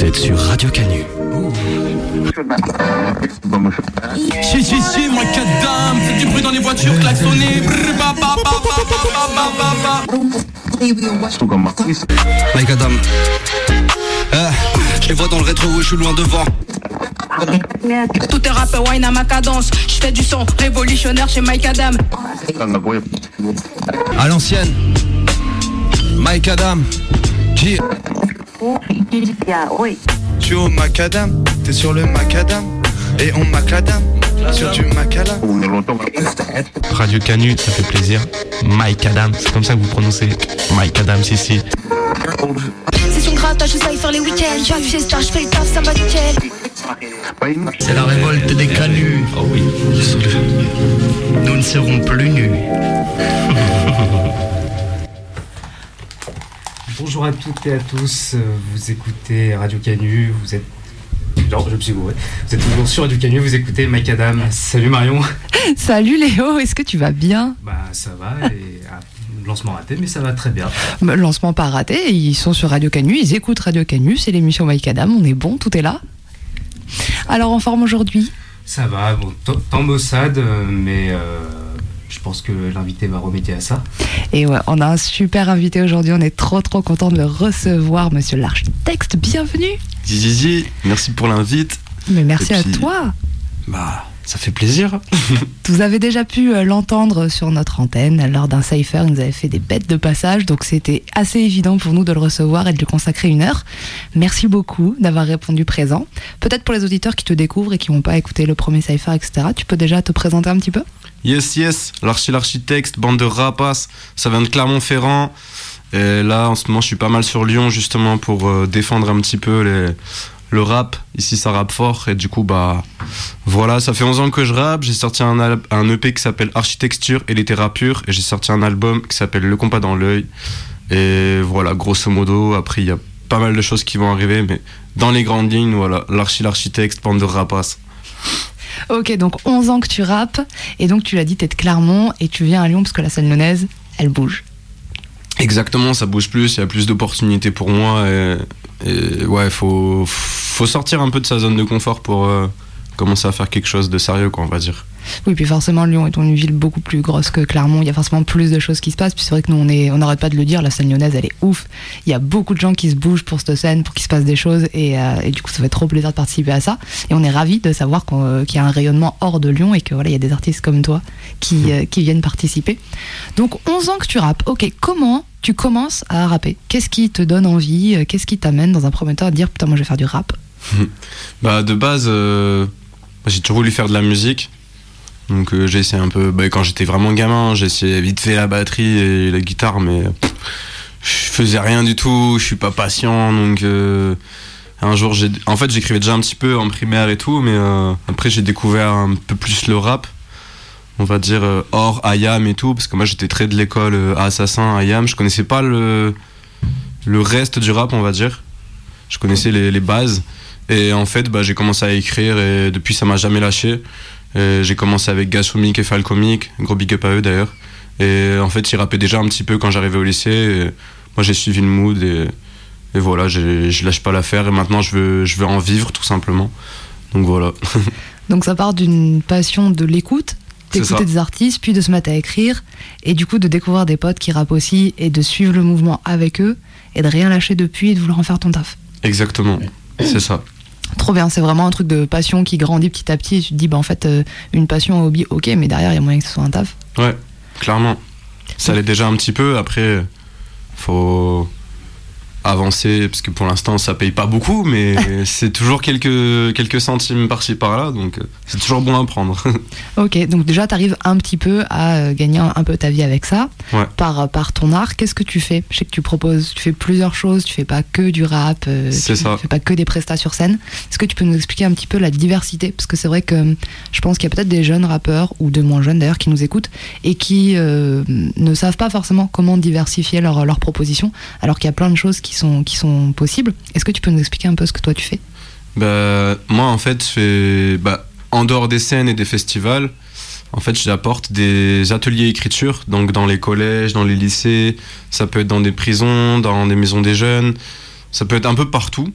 Vous êtes sur Radio Canu. Si, si, si, moi, quatre dames, faites du bruit dans les voitures, klaxonnez. Mike Adam. Euh, je les vois dans le rétro, je suis loin devant. Tout est rap, wine à ma cadence. Je fais du son révolutionnaire chez Mike Adam. À l'ancienne, Mike Adam. G. Je suis au macadam, t'es sur le macadam Et on macadam sur du macala Radio Canu, ça fait plaisir. Mike Adam, c'est comme ça que vous prononcez Mike Adam, si, si. C'est son grattage, je sais faire les week-ends. J'arrive chez Star, je fais le taf, ça va nickel. C'est la révolte des canuts. Oh oui, Nous ne serons plus nus. Bonjour à toutes et à tous, euh, vous écoutez Radio Canu, vous êtes... Non, je me suis gouré. Vous êtes toujours sur Radio Canu, vous écoutez Mike Adam. Salut Marion. Salut Léo, est-ce que tu vas bien? Bah ça va, et ah, lancement raté, mais ça va très bien. Bah, Lancement pas raté, ils sont sur Radio Canu, ils écoutent Radio Canu, c'est l'émission Mike Adam, on est bon, tout est là. Alors en forme aujourd'hui? Ça va, bon, t- temps maussade, euh, mais euh, je pense que l'invité va remédier à ça. Et ouais, on a un super invité aujourd'hui, on est trop trop content de le recevoir, monsieur l'architecte, bienvenue Zizi, merci pour l'invite. Mais merci Et à puis- toi Bah, ça fait plaisir. Vous avez déjà pu euh, l'entendre sur notre antenne lors d'un cypher. Il nous avait fait des bêtes de passage, donc c'était assez évident pour nous de le recevoir et de lui consacrer une heure. Merci beaucoup d'avoir répondu présent. Peut-être pour les auditeurs qui te découvrent et qui n'ont pas écouté le premier cypher, etc. Tu peux déjà te présenter un petit peu? Yes, yes, l'archi l'architecte, bande de rapaces, ça vient de Clermont-Ferrand. Et là, en ce moment, je suis pas mal sur Lyon, justement, pour euh, défendre un petit peu les, le rap. Ici, ça rappe fort. Et du coup, bah, voilà, ça fait 11 ans que je rappe. J'ai sorti un, un EP qui s'appelle Architecture et littérature. Et j'ai sorti un album qui s'appelle Le compas dans l'œil. Et voilà, grosso modo, après, il y a pas mal de choses qui vont arriver. Mais dans les grandes lignes, voilà, l'archi l'architecte, bande de rapaces. Ok, donc 11 ans que tu rappes, et donc tu l'as dit, t'es de Clermont, et tu viens à Lyon parce que la scène lyonnaise, elle bouge. Exactement, ça bouge plus, il y a plus d'opportunités pour moi. Et, et ouais, faut, faut sortir un peu de sa zone de confort pour euh, commencer à faire quelque chose de sérieux, quoi, on va dire. Oui, puis forcément, Lyon est une ville beaucoup plus grosse que Clermont. Il y a forcément plus de choses qui se passent. Puis c'est vrai que nous, on est, on n'arrête pas de le dire, la scène lyonnaise, elle est ouf. Il y a beaucoup de gens qui se bougent pour cette scène, pour qu'il se passe des choses. Et, euh, et du coup, ça fait trop plaisir de participer à ça. Et on est ravis de savoir euh, qu'il y a un rayonnement hors de Lyon et que voilà, il y a des artistes comme toi qui, euh, qui viennent participer. Donc, 11 ans que tu rappes. Ok, comment tu commences à rapper? Qu'est-ce qui te donne envie? Qu'est-ce qui t'amène dans un premier temps à dire putain, moi je vais faire du rap? Bah, de base, euh, j'ai toujours voulu faire de la musique. Donc euh, j'ai essayé un peu, bah, quand j'étais vraiment gamin, j'ai essayé vite fait la batterie et la guitare, mais je faisais rien du tout, je suis pas patient, donc euh, un jour en fait j'écrivais déjà un petit peu en primaire et tout, mais euh, après j'ai découvert un peu plus le rap, on va dire hors IAM et tout, parce que moi j'étais très de l'école Assassin, IAM, je connaissais pas le, reste du rap, on va dire, je connaissais les bases. Et en fait, bah, j'ai commencé à écrire et depuis, ça m'a jamais lâché. J'ai commencé avec Gasomic et Falcomic, gros big up à eux d'ailleurs. Et en fait, ils rappaient déjà un petit peu quand j'arrivais au lycée. Et moi, j'ai suivi le mood et, et voilà, je lâche pas l'affaire. Et maintenant, je veux, je veux en vivre tout simplement. Donc voilà. Donc ça part d'une passion de l'écoute, d'écouter des artistes, puis de se mettre à écrire, et du coup de découvrir des potes qui rappent aussi, et de suivre le mouvement avec eux, et de rien lâcher depuis, et de vouloir en faire ton taf. Exactement. C'est ça. Trop bien, c'est vraiment un truc de passion qui grandit petit à petit, et tu te dis, bah en fait, euh, une passion, un hobby, ok, mais derrière, il y a moyen que ce soit un taf. Ouais, clairement. Ça l'est déjà un petit peu. Après, faut avancer parce que pour l'instant ça paye pas beaucoup mais c'est toujours quelques quelques centimes par-ci par-là donc euh, c'est toujours bon à prendre Ok, donc déjà, tu arrives un petit peu à euh, gagner un, peu ta vie avec ça, Ouais. par, par ton art. Qu'est-ce que tu fais? Je sais que tu proposes, tu fais plusieurs choses, tu fais pas que du rap, euh, tu ça. fais pas que des prestats sur scène. Est-ce que tu peux nous expliquer un petit peu la diversité? Parce que c'est vrai que euh, je pense qu'il y a peut-être des jeunes rappeurs, ou de moins jeunes d'ailleurs, qui nous écoutent et qui euh, ne savent pas forcément comment diversifier leurs leur propositions, alors qu'il y a plein de choses qui sont, qui sont possibles. Est-ce que tu peux nous expliquer un peu ce que toi tu fais? Bah, moi, en fait, je fais, bah, en dehors des scènes et des festivals, en fait, j'apporte des ateliers écriture, donc dans les collèges, dans les lycées, ça peut être dans des prisons, dans des maisons des jeunes, ça peut être un peu partout.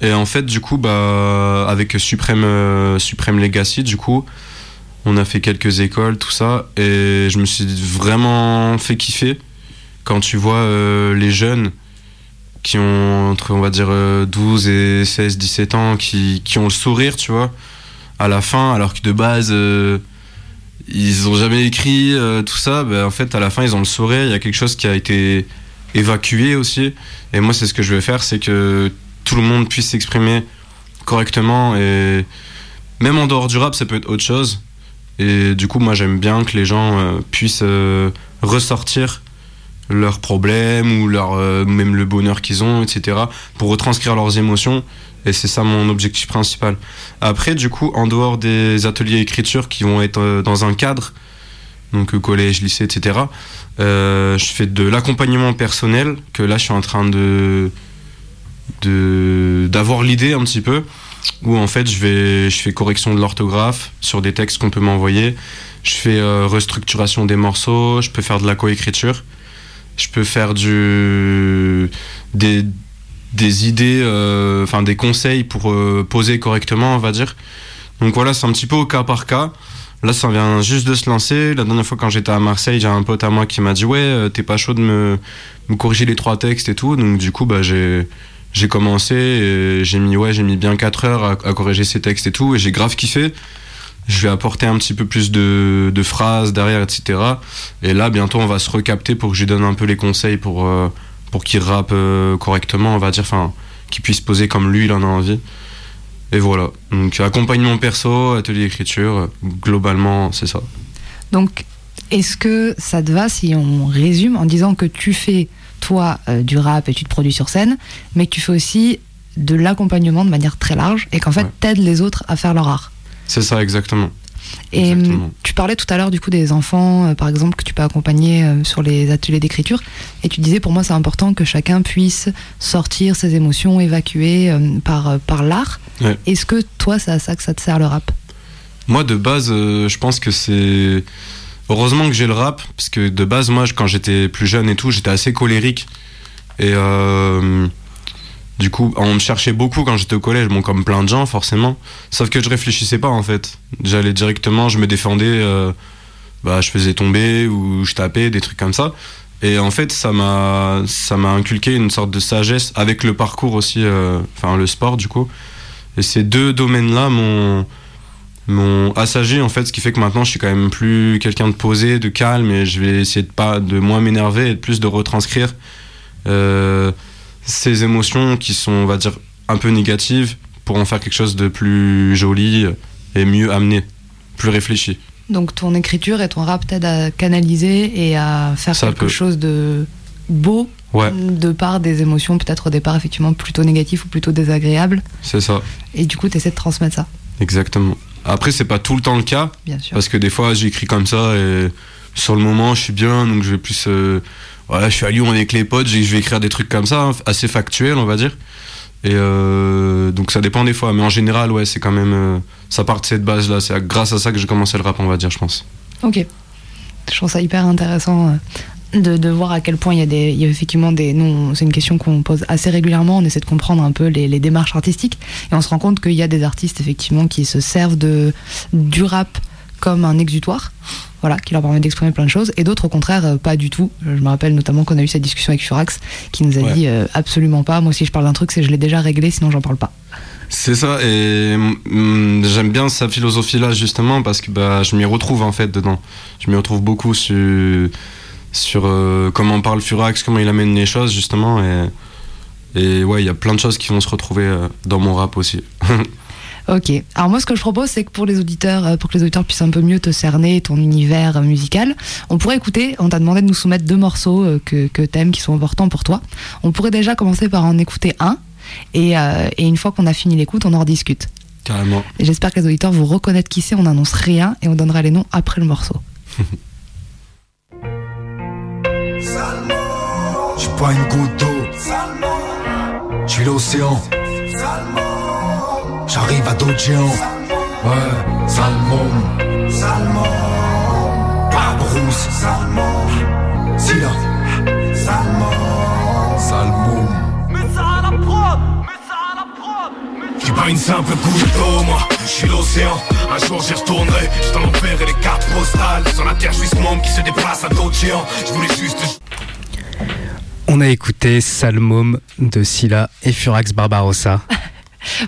Et en fait, du coup, bah, avec Supreme, euh, Legacy, du coup, on a fait quelques écoles, tout ça, et je me suis vraiment fait kiffer. Quand tu vois euh, les jeunes qui ont entre, on va dire, euh, 12 et 16, 17 ans, qui, qui ont le sourire, tu vois, à la fin, alors que de base, euh, ils ont jamais écrit euh, tout ça, bah, en fait, à la fin, ils ont le sourire, il y a quelque chose qui a été évacué aussi, et moi, c'est ce que je vais faire, c'est que tout le monde puisse s'exprimer correctement, et même en dehors du rap, ça peut être autre chose, et du coup, moi, j'aime bien que les gens euh, puissent euh, ressortir leurs problèmes ou leur, euh, même le bonheur qu'ils ont, etc., pour retranscrire leurs émotions. Et c'est ça mon objectif principal. Après, du coup, en dehors des ateliers écriture qui vont être euh, dans un cadre, donc euh, collège, lycée, etc., je fais de l'accompagnement personnel, que là, je suis en train de d'avoir l'idée un petit peu, où en fait, je, vais, je fais correction de l'orthographe sur des textes qu'on peut m'envoyer. Je fais restructuration des morceaux, je peux faire de la coécriture je peux faire du des, des idées euh, enfin des conseils pour euh, poser correctement on va dire. Donc voilà c'est un petit peu au cas par cas. Là ça vient juste de se lancer. La dernière fois quand j'étais à Marseille j'ai un pote à moi qui m'a dit ouais euh, t'es pas chaud de me, corriger les trois textes et tout. Donc du coup bah j'ai j'ai commencé j'ai mis ouais j'ai mis bien 4 heures à corriger ces textes et tout. Et j'ai grave kiffé je vais apporter un petit peu plus de, de phrases derrière, etc. Et là, bientôt, on va se recapter pour que je lui donne un peu les conseils pour, euh, pour qu'il rappe euh, correctement, on va dire, enfin, qu'il puisse poser comme lui, il en a envie. Et voilà. Donc, accompagnement perso, atelier écriture, euh, globalement, c'est ça. Donc, est-ce que ça te va si on résume en disant que tu fais, toi, euh, du rap et tu te produis sur scène, mais que tu fais aussi de l'accompagnement de manière très large et qu'en fait, Ouais. t'aides les autres à faire leur art? C'est ça, exactement. Et Exactement. hum, tu parlais tout à l'heure du coup des enfants, euh, par exemple, que tu peux accompagner euh, sur les ateliers d'écriture. Et tu disais pour moi c'est important que chacun puisse sortir ses émotions, évacuer euh, par, par l'art. Ouais. Est-ce que toi c'est à ça que ça te sert le rap? Moi, de base, je pense que c'est. Heureusement que j'ai le rap, parce que de base, moi, quand j'étais plus jeune et tout, j'étais assez colérique. Et du coup, on me cherchait beaucoup quand j'étais au collège, bon, comme plein de gens, forcément. Sauf que je réfléchissais pas, en fait. J'allais directement, je me défendais, euh, bah, je faisais tomber ou je tapais, des trucs comme ça. Et en fait, ça m'a, ça m'a inculqué une sorte de sagesse avec le parcours aussi, euh, enfin le sport, du coup. Et ces deux domaines-là m'ont m'ont assagé en fait ce qui fait que maintenant je suis quand même plus quelqu'un de posé de calme et je vais essayer de pas de moins m'énerver et de plus de retranscrire euh, ces émotions qui sont on va dire un peu négatives pour en faire quelque chose de plus joli et mieux amené plus réfléchi Donc ton écriture et ton rap t'aident à canaliser et à faire Ça quelque peut. chose de beau ouais de part des émotions peut-être au départ effectivement plutôt négatives ou plutôt désagréables. c'est ça Et du coup tu essaies de transmettre ça, exactement après c'est pas tout le temps le cas bien sûr. Parce que des fois, j'écris comme ça et sur le moment, je suis bien, donc je vais plus. euh, voilà, je suis à Lyon avec les potes, je vais écrire des trucs comme ça, hein, assez factuels, on va dire. Et euh, donc ça dépend des fois, mais en général, ouais, c'est quand même. euh, ça part de cette base-là. C'est grâce à ça que j'ai commencé le rap, on va dire, je pense. Ok. Je trouve ça hyper intéressant euh, de, voir à quel point il y a effectivement des, c'est une question qu'on pose assez régulièrement. On essaie de comprendre un peu les, les démarches artistiques et on se rend compte qu'il y a des artistes effectivement qui se servent de du rap comme un exutoire, voilà, qui leur permet d'exprimer plein de choses, et d'autres au contraire euh, pas du tout. Je me rappelle notamment qu'on a eu cette discussion avec Furax qui nous a Ouais. dit euh, absolument pas. Moi si je parle d'un truc, c'est je l'ai déjà réglé, sinon j'en parle pas. C'est ça, et mm, j'aime bien sa philosophie-là, justement, parce que bah, je m'y retrouve, en fait, dedans. Je m'y retrouve beaucoup sur, sur euh, comment parle Furax, comment il amène les choses, justement, et, et ouais, il y a plein de choses qui vont se retrouver euh, dans mon rap aussi. Ok. Alors moi, ce que je propose, c'est que pour les auditeurs, euh, pour que les auditeurs puissent un peu mieux te cerner, ton univers euh, musical, on pourrait écouter. On t'a demandé de nous soumettre deux morceaux euh, que, que t'aimes, qui sont importants pour toi. On pourrait déjà commencer par en écouter un, et, euh, et une fois qu'on a fini l'écoute, on en rediscute. Carrément. Et J'espère que les auditeurs vous reconnaître qui c'est. On n'annonce rien et on donnera les noms après le morceau. Je pas une goutte d'eau. Je suis l'océan. J'arrive à d'autres géants. Ouais, Salmon. Salmon. Barbrousse. Salmon. Silla. Salmon. Salmon. pas une simple goutte d'eau, moi. Je suis l'océan, un jour j'y retournerai. Je t'en enverrai les cartes postales. Sur la terre, je suis ce monde qui se déplace à d'autres géants. Je voulais juste. On a écouté Salmom de Scylla et Furax Barbarossa.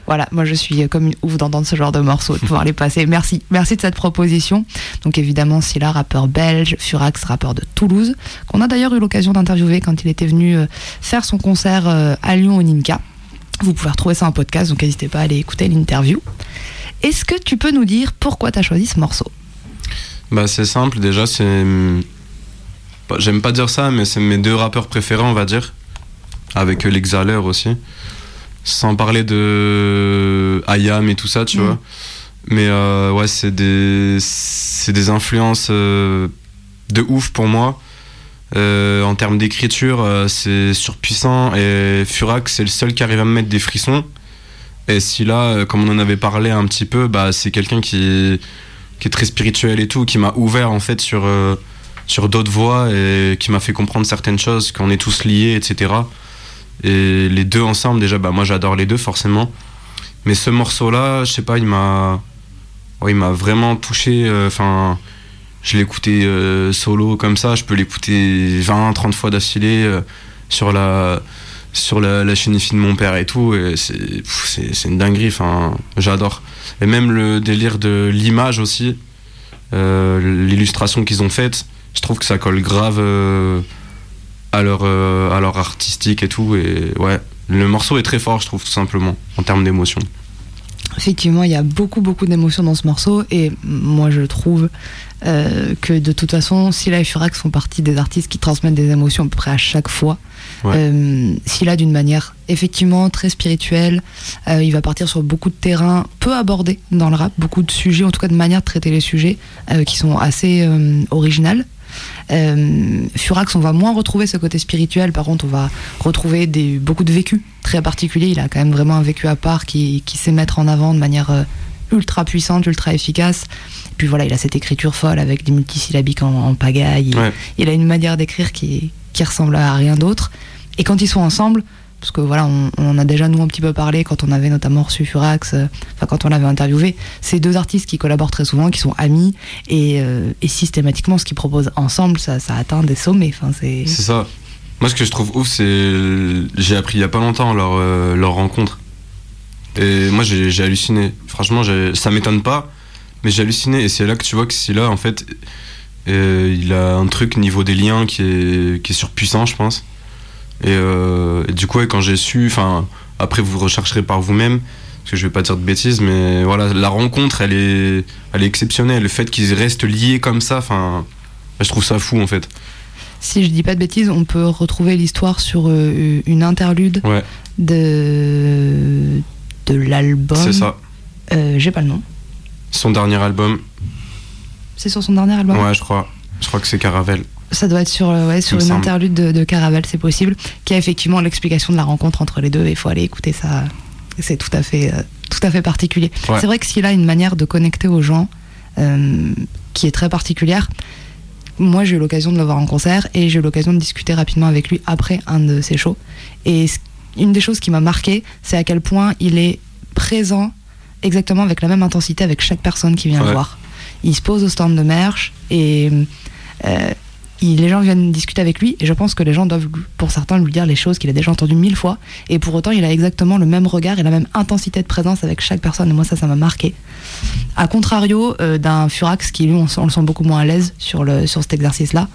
Voilà, moi je suis comme une ouf d'entendre ce genre de morceaux, de pouvoir les passer. Merci, merci de cette proposition. Donc évidemment, Scylla, rappeur belge, Furax, rappeur de Toulouse, qu'on a d'ailleurs eu l'occasion d'interviewer quand il était venu euh, faire son concert euh, à Lyon au Nimca. Vous pouvez retrouver ça en podcast, donc n'hésitez pas à aller écouter l'interview. Est-ce que tu peux nous dire pourquoi tu as choisi ce morceau? Bah c'est simple, déjà c'est... J'aime pas dire ça, mais c'est mes deux rappeurs préférés, on va dire. Avec euh, l'Exhaler aussi. Sans parler de Ayam et tout ça, tu Mm. vois. Mais euh, ouais, c'est des, des influences euh, de ouf pour moi. Euh, en termes d'écriture, c'est surpuissant. Et Furax, c'est le seul qui arrive à me mettre des frissons. Et si là, comme on en avait parlé un petit peu, bah, c'est quelqu'un qui, qui est très spirituel et tout, qui m'a ouvert en fait sur, sur d'autres voies et qui m'a fait comprendre certaines choses, qu'on est tous liés, etc. Et les deux ensemble, déjà, bah, moi j'adore les deux forcément. Mais ce morceau-là, je sais pas, il m'a, ouais, vraiment touché. euh, Enfin, je écouté euh, solo comme ça. Je peux l'écouter 20, 30 fois d'affilée euh, sur la sur la, la chaîne de mon père et tout. Et c'est une dinguerie. Enfin, j'adore. Et même le délire de l'image aussi, euh, l'illustration qu'ils ont faite, je trouve que ça colle grave à leur euh, à leur artistique et tout. Et ouais, le morceau est très fort, je trouve tout simplement en termes d'émotion. Effectivement, il y a beaucoup, beaucoup d'émotions dans ce morceau et moi je trouve euh, que de toute façon, Scylla et Furax font partie des artistes qui transmettent des émotions à peu près à chaque fois. Ouais. Euh, Scylla d'une manière effectivement très spirituelle, euh, il va partir sur beaucoup de terrains peu abordés dans le rap, beaucoup de sujets, en tout cas de manière de traiter les sujets qui sont assez originales. Euh, Furax, on va moins retrouver ce côté spirituel, par contre, on va retrouver des, beaucoup de vécus très particuliers. Il a quand même vraiment un vécu à part qui, qui sait mettre en avant de manière euh, ultra puissante, ultra efficace. Et puis voilà, il a cette écriture folle avec des multisyllabiques en, en pagaille. Il, a une manière d'écrire qui, qui ressemble à rien d'autre. Et quand ils sont ensemble, parce que voilà, on, a déjà nous un petit peu parlé quand on avait notamment reçu Furax, euh, enfin quand on l'avait interviewé, c'est deux artistes qui collaborent très souvent, qui sont amis, et, euh, systématiquement ce qu'ils proposent ensemble, ça, atteint des sommets. C'est ça. Moi, ce que je trouve ouf, c'est. J'ai appris il y a pas longtemps leur, euh, rencontre. Et moi, j'ai halluciné. Franchement, ça m'étonne pas, mais j'ai halluciné. Et c'est là que tu vois que si là, en fait, il a un truc niveau des liens qui est surpuissant, je pense. Et, euh, et du coup, ouais, quand j'ai su. Enfin, après, vous rechercherez par vous-même, parce que je vais pas dire de bêtises, mais voilà, la rencontre, elle est, elle est exceptionnelle. Le fait qu'ils restent liés comme ça, enfin. Je trouve ça fou, en fait. Si je dis pas de bêtises, on peut retrouver l'histoire sur euh, une interlude Ouais. de, de l'album. C'est ça. Euh, J'ai pas le nom. Son dernier album. C'est sur son dernier album? Ouais, je crois. Je crois que c'est Caravelle. Ça doit être sur, euh, ouais, sur une interlude de, de Caravelle, c'est possible, qui a effectivement l'explication de la rencontre entre les deux. Il faut aller écouter ça. C'est tout à fait, euh, tout à fait particulier. Ouais. C'est vrai que s'il a une manière de connecter aux gens euh, qui est très particulière. Moi, j'ai eu l'occasion de le voir en concert et j'ai eu l'occasion de discuter rapidement avec lui après un de ses shows. Et une des choses qui m'a marqué, c'est à quel point il est présent exactement avec la même intensité avec chaque personne qui vient le voir. Il se pose au stand de merch et euh, les gens viennent discuter avec lui et je pense que les gens doivent, pour certains, lui dire les choses qu'il a déjà entendues mille fois et pour autant il a exactement le même regard et la même intensité de présence avec chaque personne et moi ça, ça m'a marqué. A contrario euh, d'un Furax qui lui, on, on le sent beaucoup moins à l'aise sur, le, sur cet exercice-là.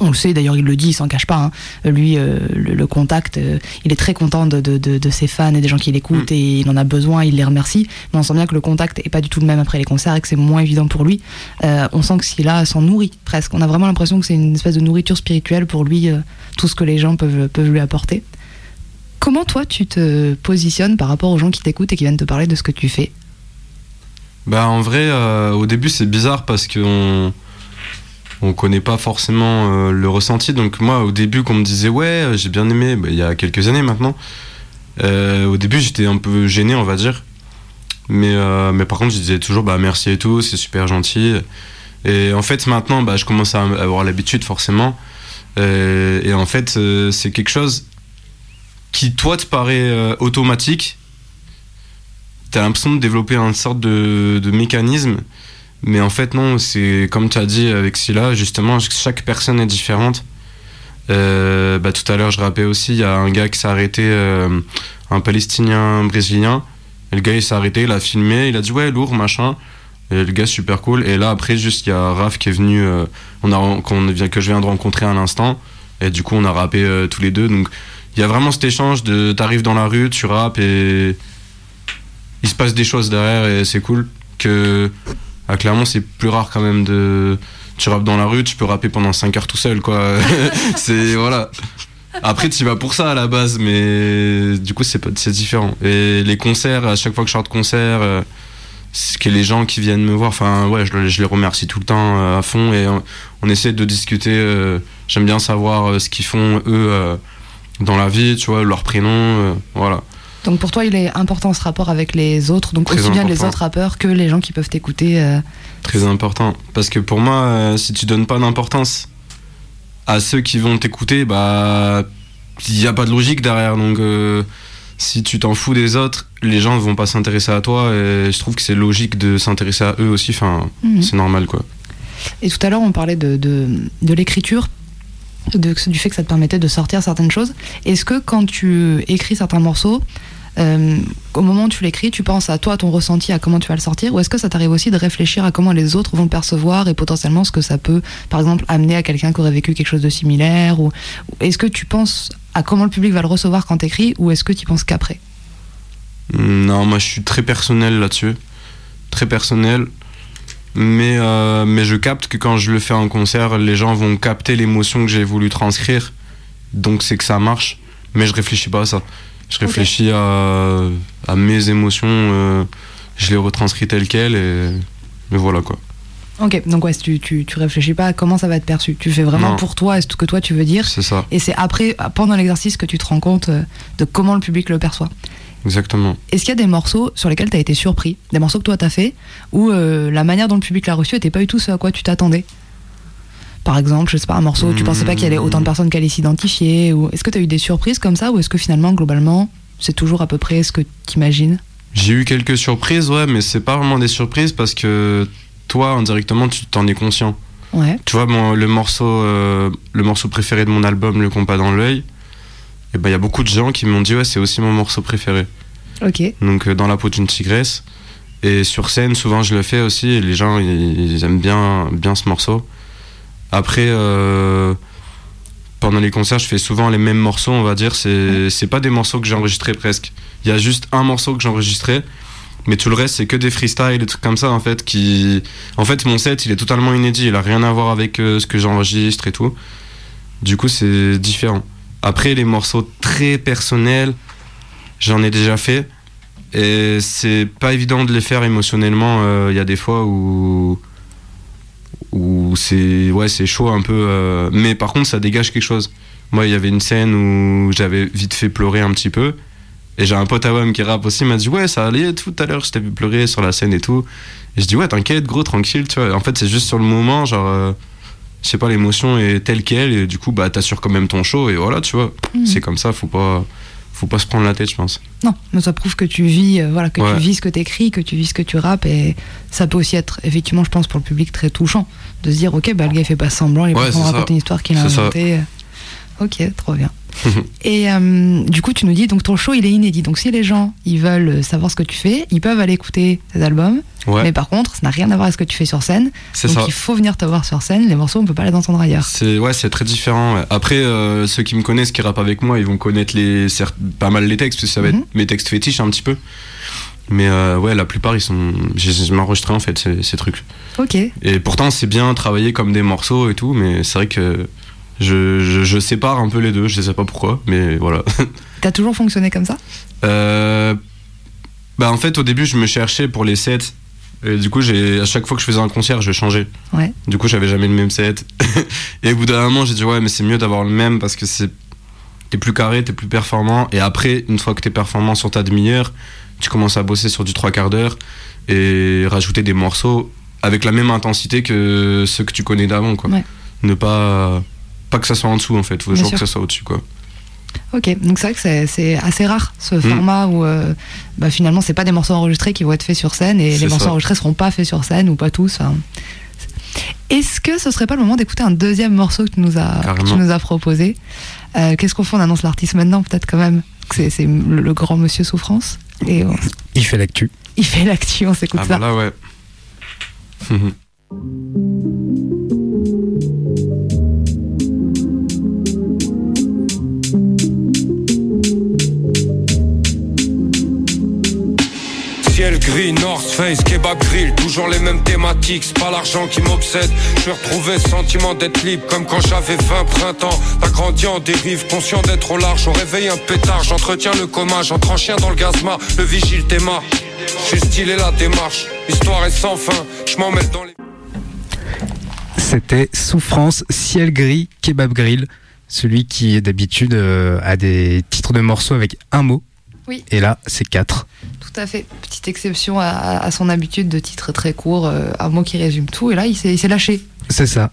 On le sait, d'ailleurs, il le dit, il s'en cache pas. hein. Lui, euh, le, le contact, euh, il est très content de, de- de- de ses fans et des gens qui l'écoutent et il en a besoin, il les remercie. Mais on sent bien que le contact est pas du tout le même après les concerts et que c'est moins évident pour lui. Euh, on sent que s'il a s'en nourrit presque. On a vraiment l'impression que c'est une espèce de nourriture spirituelle pour lui, tout ce que les gens peuvent, peuvent lui apporter. Comment toi, tu te positionnes par rapport aux gens qui t'écoutent et qui viennent te parler de ce que tu fais? Bah en vrai, au début c'est bizarre parce qu'on on connaît pas forcément euh, le ressenti. Donc moi au début qu'on me disait ouais euh, j'ai bien aimé, bah, il y a quelques années maintenant. euh, au début j'étais un peu gêné on va dire. Mais, mais par contre je disais toujours bah merci et tout, c'est super gentil. Et en fait maintenant bah, je commence à avoir l'habitude forcément. Euh, et en fait c'est quelque chose qui toi te paraît automatique t'as l'impression de développer une sorte de, de mécanisme. Mais en fait, non, c'est comme tu as dit avec Scylla, justement, chaque personne est différente. Euh, bah, tout à l'heure, je rappais aussi, il y a un gars qui s'est arrêté, euh, un palestinien brésilien. Et le gars, il s'est arrêté, il a filmé, il a dit ouais, lourd, machin. Et le gars, super cool. Et là, après, juste, il y a Raph qui est venu, euh, on a, qu'on vient, que je viens de rencontrer à l'instant. Et du coup, on a rappé euh, tous les deux. Donc, il y a vraiment cet échange de t'arrives dans la rue, tu rappes et il se passe des choses derrière et c'est cool. Que à Clermont, c'est plus rare quand même de. Tu rappes dans la rue, tu peux rapper pendant 5 heures tout seul, quoi. c'est. Voilà. Après, tu vas pour ça à la base, mais du coup, c'est différent. Et les concerts, à chaque fois que je sors de concert, euh, c'est que les gens qui viennent me voir, enfin, ouais, je, je les remercie tout le temps euh, à fond et on, on essaie de discuter. euh, J'aime bien savoir ce qu'ils font, eux, dans la vie, tu vois, leur prénom, voilà. Donc pour toi, il est important ce rapport avec les autres, donc Très aussi bien les autres rappeurs que les gens qui peuvent t'écouter. euh, Très important. Parce que pour moi, euh, si tu donnes pas d'importance à ceux qui vont t'écouter, bah, il n'y a pas de logique derrière. Donc, euh, si tu t'en fous des autres, les gens ne vont pas s'intéresser à toi. Et je trouve que c'est logique de s'intéresser à eux aussi. Enfin, Mhm. c'est normal, quoi. Et tout à l'heure, on parlait de, de, de l'écriture, de- du fait que ça te permettait de sortir certaines choses. Est-ce que quand tu écris certains morceaux, euh, au moment où tu l'écris, tu penses à toi, ton ressenti, à comment tu vas le sortir Ou est-ce que ça t'arrive aussi de réfléchir à comment les autres vont le percevoir et potentiellement ce que ça peut, par exemple, amener à quelqu'un qui aurait vécu quelque chose de similaire Ou, est-ce que tu penses à comment le public va le recevoir quand t'écris Ou est-ce que tu penses qu'après? Non, moi je suis très personnel là-dessus. Très personnel. Mais, euh, mais je capte que quand je le fais en concert, les gens vont capter l'émotion que j'ai voulu transcrire. Donc c'est que ça marche. Mais je réfléchis pas à ça. Je réfléchis à, à mes émotions. euh, je les retranscris telles quelles. Et, et voilà quoi. Ok, donc ouais, tu, tu, tu réfléchis pas à comment ça va être perçu. Tu fais vraiment Non. pour toi et ce que toi tu veux dire. C'est ça. Et c'est après, pendant l'exercice, que tu te rends compte euh, de comment le public le perçoit. Exactement. Est-ce qu'il y a des morceaux sur lesquels tu as été surpris? Des morceaux que toi t'as fait où euh, la manière dont le public l'a reçu était pas du tout ce à quoi tu t'attendais? Par exemple, je sais pas, un morceau où tu pensais pas qu'il y avait autant de personnes qui allaient s'identifier ou... Est-ce que tu as eu des surprises comme ça ou est-ce que finalement, globalement, c'est toujours à peu près ce que tu imagines J'ai eu quelques surprises, ouais, mais c'est pas vraiment des surprises parce que toi, indirectement, tu t'en es conscient. Ouais. Tu vois, le, morceau, euh, le morceau préféré de mon album, Le compas dans l'œil, il ben, il y a beaucoup de gens qui m'ont dit, ouais, c'est aussi mon morceau préféré. Ok. Donc, euh, dans la peau d'une tigresse. Et sur scène, souvent, je le fais aussi, et les gens, ils, ils aiment bien, bien ce morceau. Après, euh, pendant les concerts, je fais souvent les mêmes morceaux, on va dire. C'est c'est pas des morceaux que j'ai enregistrés presque. Il y a juste un morceau que j'ai enregistré. Mais tout le reste, c'est que des freestyles, des trucs comme ça, en fait, qui... En fait, mon set, il est totalement inédit. Il a rien à voir avec euh, ce que j'enregistre et tout. Du coup, c'est différent. Après, les morceaux très personnels, j'en ai déjà fait. Et c'est pas évident de les faire émotionnellement. Euh, Il y a des fois où... où c'est ouais, c'est chaud un peu. euh, Mais par contre, ça dégage quelque chose. Moi, il y avait une scène où j'avais vite fait pleurer un petit peu. Et j'ai un pote à WAM qui rappe aussi, il m'a dit Ouais, ça allait tout à l'heure, je t'ai vu pleurer sur la scène et tout. Et je dis Ouais, t'inquiète, gros, tranquille, tu vois. En fait, c'est juste sur le moment, genre, euh, je sais pas, l'émotion est telle qu'elle, et du coup, bah, t'assures quand même ton show, et voilà, tu vois. Mhm. C'est comme ça, faut pas, faut pas se prendre la tête, je pense. Non, mais ça prouve que tu vis, euh, voilà, que Ouais. tu vis ce que tu écris, que tu vis ce que tu rappes, et ça peut aussi être, effectivement, je pense, pour le public très touchant, de se dire, ok, bah, le gars il fait pas semblant, il Ouais, raconter une histoire qu'il a inventée. Ok, trop bien. et euh, du coup, tu nous dis, donc ton show, il est inédit. Donc si les gens, ils veulent savoir ce que tu fais, ils peuvent aller écouter tes albums. Ouais. Mais par contre, ça n'a rien à voir avec ce que tu fais sur scène. C'est donc ça. il faut venir te voir sur scène. Les morceaux, on peut pas les entendre ailleurs. C'est ouais, c'est très différent. ouais. Après, euh, ceux qui me connaissent, qui rappent avec moi, ils vont connaître les certes, pas mal les textes, parce que ça va Mhm. être mes textes fétiches un petit peu. Mais euh, ouais, la plupart, ils sont. J'ai enregistré en fait ces, ces trucs. Ok. Et pourtant, c'est bien travailler comme des morceaux et tout, mais c'est vrai que je, je, je sépare un peu les deux. Je sais pas pourquoi, mais voilà. T'as toujours fonctionné comme ça? Euh, bah en fait, au début, je me cherchais pour les sets. Et du coup, j'ai à chaque fois que je faisais un concert, je changeais. Ouais. Du coup, j'avais jamais le même set. et au bout d'un moment, j'ai dit ouais, mais c'est mieux d'avoir le même parce que c'est t'es plus carré, t'es plus performant. Et après, une fois que t'es performant sur ta demi-heure, tu commences à bosser sur du trois quarts d'heure et rajouter des morceaux avec la même intensité que ceux que tu connais d'avant, quoi. Ouais. Ne pas pas que ça soit en dessous en fait, faut toujours que ça soit au-dessus, quoi. Ok, donc c'est vrai que c'est- assez rare ce Mm. format où euh, bah, finalement c'est pas des morceaux enregistrés qui vont être faits sur scène et les morceaux enregistrés seront pas faits sur scène ou pas tous. Est-ce que ce serait pas le moment d'écouter un deuxième morceau que tu nous as, que tu nous as proposé? Euh, Qu'est-ce qu'on fait On annonce l'artiste maintenant peut-être quand même? C'est c'est le, le grand monsieur souffrance et on- Il fait l'actu. il fait l'actu, on s'écoute Ah ça. bah là, ouais. Ciel gris, North Face, kebab grill, toujours les mêmes thématiques, c'est pas l'argent qui m'obsède. Je vais retrouver le sentiment d'être libre comme quand j'avais 20 printemps. T'as grandi en dérive, conscient d'être au large, on réveille un pétard, j'entretiens le coma, j'entre en chien dans le gazma, le vigile t'aima. J'ai stylé la démarche, l'histoire est sans fin, je m'en mêle dans les. C'était Souffrance, Ciel Gris, Kebab Grill. Celui qui d'habitude euh, a des titres de morceaux avec un mot. Oui. Et là, c'est quatre. Tout à fait. Petite exception à, à son habitude de titres très courts, euh, un mot qui résume tout. Et là, il s'est lâché. C'est ça.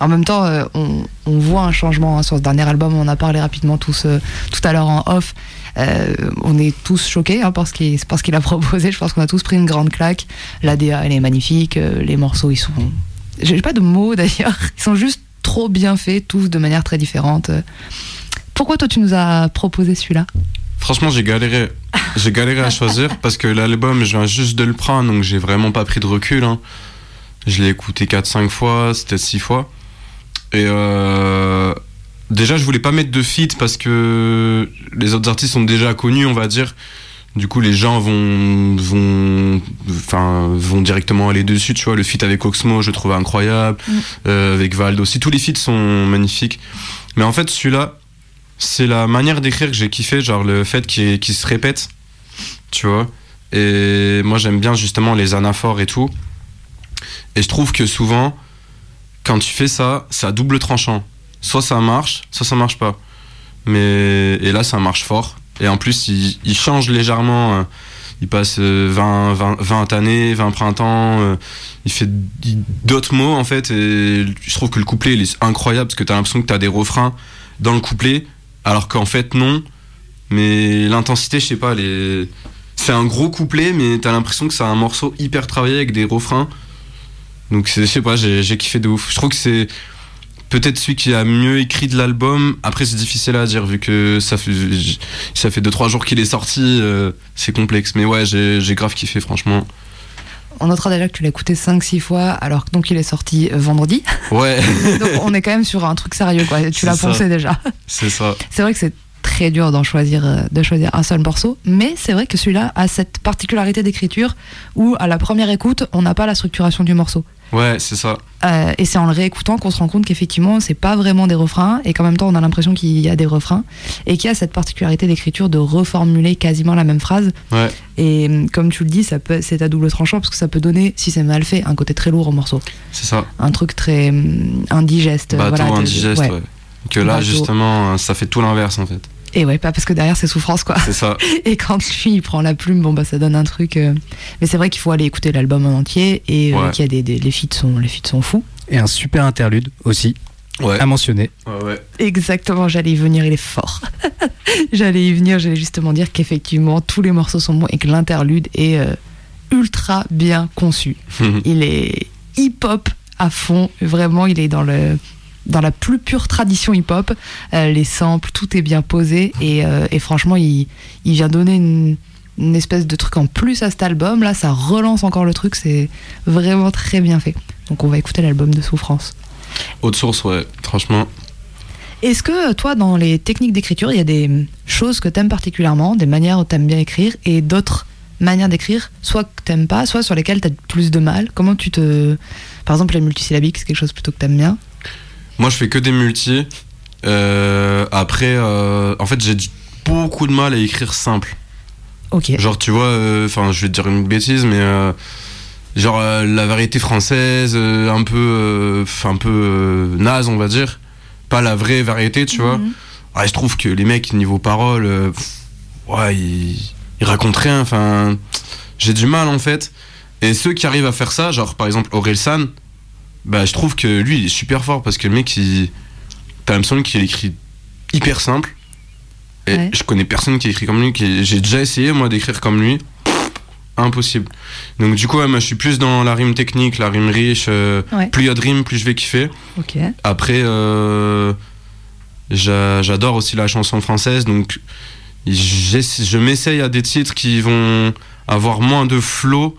En même temps, euh, on, on voit un changement hein, sur ce dernier album. On en a parlé rapidement tous euh, tout à l'heure en off. Euh, on est tous choqués hein, par ce qu'il par ce qu'il a proposé. Je pense qu'on a tous pris une grande claque. L'ADA, elle est magnifique. euh, les morceaux, ils sont. J'ai pas de mots d'ailleurs. Ils sont juste trop bien faits, tous de manière très différente. Euh, Pourquoi toi tu nous as proposé celui-là? Franchement, j'ai galéré. J'ai galéré à choisir parce que l'album, je viens juste de le prendre, donc j'ai vraiment pas pris de recul. hein. Je l'ai écouté 4-5 fois, c'était 6 fois. Et euh, déjà, je voulais pas mettre de feat parce que les autres artistes sont déjà connus, on va dire. Du coup, les gens vont, vont, enfin, vont directement aller dessus, tu vois. Le feat avec Oxmo, je le trouvais incroyable. Mm. Euh, avec Vald aussi. Tous les feats sont magnifiques. Mais en fait, celui-là, c'est la manière d'écrire que j'ai kiffé, genre le fait qu'il se répète, tu vois. Et moi, j'aime bien justement les anaphores et tout. Et je trouve que souvent, quand tu fais ça, c'est à double tranchant. Soit ça marche, soit ça marche pas. Mais et là, ça marche fort. Et en plus, il, change légèrement. euh, Il passe euh, 20, 20, 20 années, 20 printemps. euh, Il fait d'autres mots en fait. Et je trouve que le couplet il est incroyable parce que t'as l'impression que t'as des refrains dans le couplet, alors qu'en fait non. Mais l'intensité, je sais pas, c'est un gros couplet, mais t'as l'impression que c'est un morceau hyper travaillé avec des refrains. Donc je sais pas, j'ai kiffé de ouf. Je trouve que c'est peut-être celui qui a mieux écrit de l'album. Après c'est difficile à dire vu que ça fait ça fait 2-3 jours qu'il est sorti, euh, c'est complexe. Mais ouais, j'ai grave kiffé franchement. On notera déjà que tu l'as écouté 5-6 fois, alors que donc il est sorti euh, vendredi. Ouais, donc on est quand même sur un truc sérieux, quoi. Tu l'as pensé déjà. c'est ça. C'est vrai que c'est très dur d'en choisir, euh, de choisir un seul morceau, mais c'est vrai que celui-là a cette particularité d'écriture où à la première écoute, on n'a pas la structuration du morceau. Ouais, c'est ça. Euh, et c'est en le réécoutant qu'on se rend compte qu'effectivement, c'est pas vraiment des refrains, et qu'en même temps, on a l'impression qu'il y a des refrains, et qu'il y a cette particularité d'écriture de reformuler quasiment la même phrase. Ouais. Et hum, comme tu le dis, ça peut, c'est à double tranchant, parce que ça peut donner, si c'est mal fait, un côté très lourd au morceau. C'est ça. Un truc très hum, indigeste. Bateau voilà, indigeste, ouais. ouais. Que là, Bateau. justement, ça fait tout l'inverse en fait. Et ouais, pas parce que derrière c'est souffrance quoi. C'est ça. Et quand lui il prend la plume, bon bah ça donne un truc. euh, Mais c'est vrai qu'il faut aller écouter l'album en entier et euh, Ouais. qu'il y a des, des- les feats sont les feats sont fous. Et un super interlude aussi à mentionner. Ouais, ouais. Exactement, j'allais y venir, il est fort. j'allais y venir, j'allais justement dire qu'effectivement tous les morceaux sont bons et que l'interlude est euh, ultra bien conçu. il est hip-hop à fond, vraiment, il est dans le dans la plus pure tradition hip-hop. Euh, les samples, tout est bien posé et, euh, et franchement, il, il vient donner une, une espèce de truc en plus à cet album. Là, ça relance encore le truc, c'est vraiment très bien fait. Donc, on va écouter l'album de Souffrance. Haute source, ouais, franchement. Est-ce que toi, dans les techniques d'écriture, il y a des choses que t'aimes particulièrement, des manières où t'aimes bien écrire, et d'autres manières d'écrire, soit que t'aimes pas, soit sur lesquelles t'as plus de mal? Comment tu te... Par exemple, la multisyllabique, c'est quelque chose plutôt que t'aimes bien? Moi, je fais que des multis. Euh, après, euh, en fait, j'ai beaucoup de mal à écrire simple. Ok. Genre, tu vois, enfin, je vais te dire une bêtise, mais euh, genre euh, la variété française, euh, un peu, euh, un peu euh, naze, on va dire. Pas la vraie variété, tu vois. Ouais, je trouve que les mecs, niveau parole, euh, ouais, ils, ils racontent rien. Enfin, j'ai du mal en fait. Et ceux qui arrivent à faire ça, genre par exemple Orelsan, bah je trouve que lui il est super fort parce que le mec, il, t'as l'impression qu'il écrit hyper simple Et Ouais. je connais personne qui écrit comme lui. qui- J'ai déjà essayé, moi, d'écrire comme lui. Impossible. Donc, du coup, ouais, moi, je suis plus dans la rime technique, la rime riche. euh, Ouais. Plus il y a de rimes, plus je vais kiffer. Après, euh, j'a- j'adore aussi la chanson française, donc je m'essaye à des titres qui vont avoir moins de flow,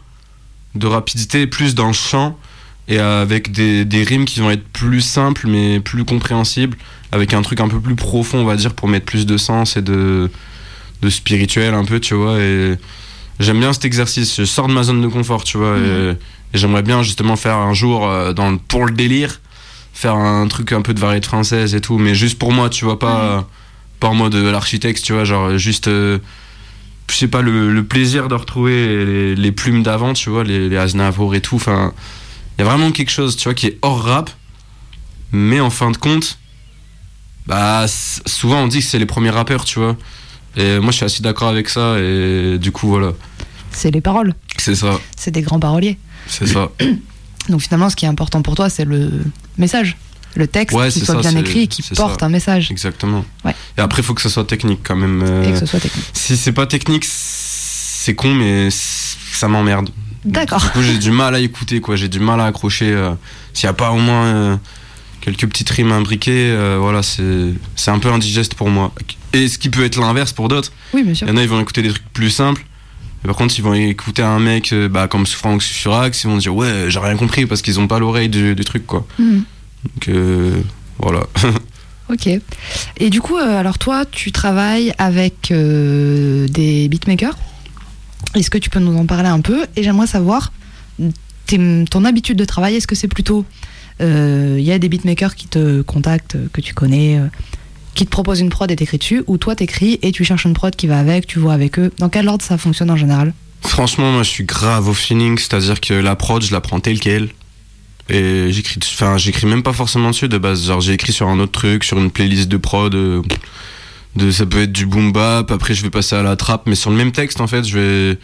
de rapidité, plus dans le chant, et avec des, des rimes qui vont être plus simples mais plus compréhensibles, avec un truc un peu plus profond, on va dire, pour mettre plus de sens et de, de spirituel un peu, tu vois. Et j'aime bien cet exercice. Je sors de ma zone de confort, tu vois, et, et j'aimerais bien justement faire un jour euh, dans le- pour le délire faire un truc un peu de variété française et tout, mais juste pour moi, tu vois, pas, pas en mode euh, l'architecte, tu vois, genre juste, euh, je sais pas, le, le plaisir de retrouver les, les plumes d'avant, tu vois, les, les Aznavour et tout, enfin, il y a vraiment quelque chose, tu vois, qui est hors rap, mais en fin de compte, bah, souvent on dit que c'est les premiers rappeurs, tu vois, et moi je suis assez d'accord avec ça, et du coup, voilà, C'est les paroles. c'est ça, C'est des grands paroliers. c'est ça. Donc finalement, ce qui est important pour toi, c'est le message. Le texte Ouais, qui soit ça, bien écrit et qui porte ça. un message. Exactement. Ouais. Et après, il faut que ce soit technique quand même. euh, Et que ce soit technique. Si c'est pas technique, c'est con, mais ça m'emmerde. D'accord. Du coup, j'ai du mal à écouter, quoi. J'ai du mal à accrocher. euh, S'il n'y a pas au moins euh, quelques petites rimes imbriquées, euh, voilà, c'est un peu indigeste pour moi. Et ce qui peut être l'inverse pour d'autres. Oui, bien sûr. Il y en a, ils vont écouter des trucs plus simples. Et par contre, ils vont écouter un mec bah, comme Franck Furax, ils vont dire ouais, j'ai rien compris parce qu'ils ont pas l'oreille du, du truc, quoi. Mhm. Donc voilà. Ok. Et du coup, alors toi, tu travailles avec des beatmakers? Est-ce que tu peux nous en parler un peu Et j'aimerais savoir ton habitude de travail. Est-ce que c'est plutôt euh, il y a des beatmakers qui te contactent, euh, que tu connais, euh, qui te proposent une prod et t'écris dessus, ou toi t'écris et tu cherches une prod qui va avec, tu vois avec eux? Dans quel ordre ça fonctionne en général? Franchement, moi, je suis grave au feeling, c'est-à-dire que la prod, je la prends telle quelle. Et j'écris, enfin, j'écris même pas forcément dessus de base. Genre, j'ai écrit sur un autre truc, sur une playlist de prod. euh, ça peut être du boom bap. Après, je vais passer à la trappe, mais sur le même texte, en fait, je vais.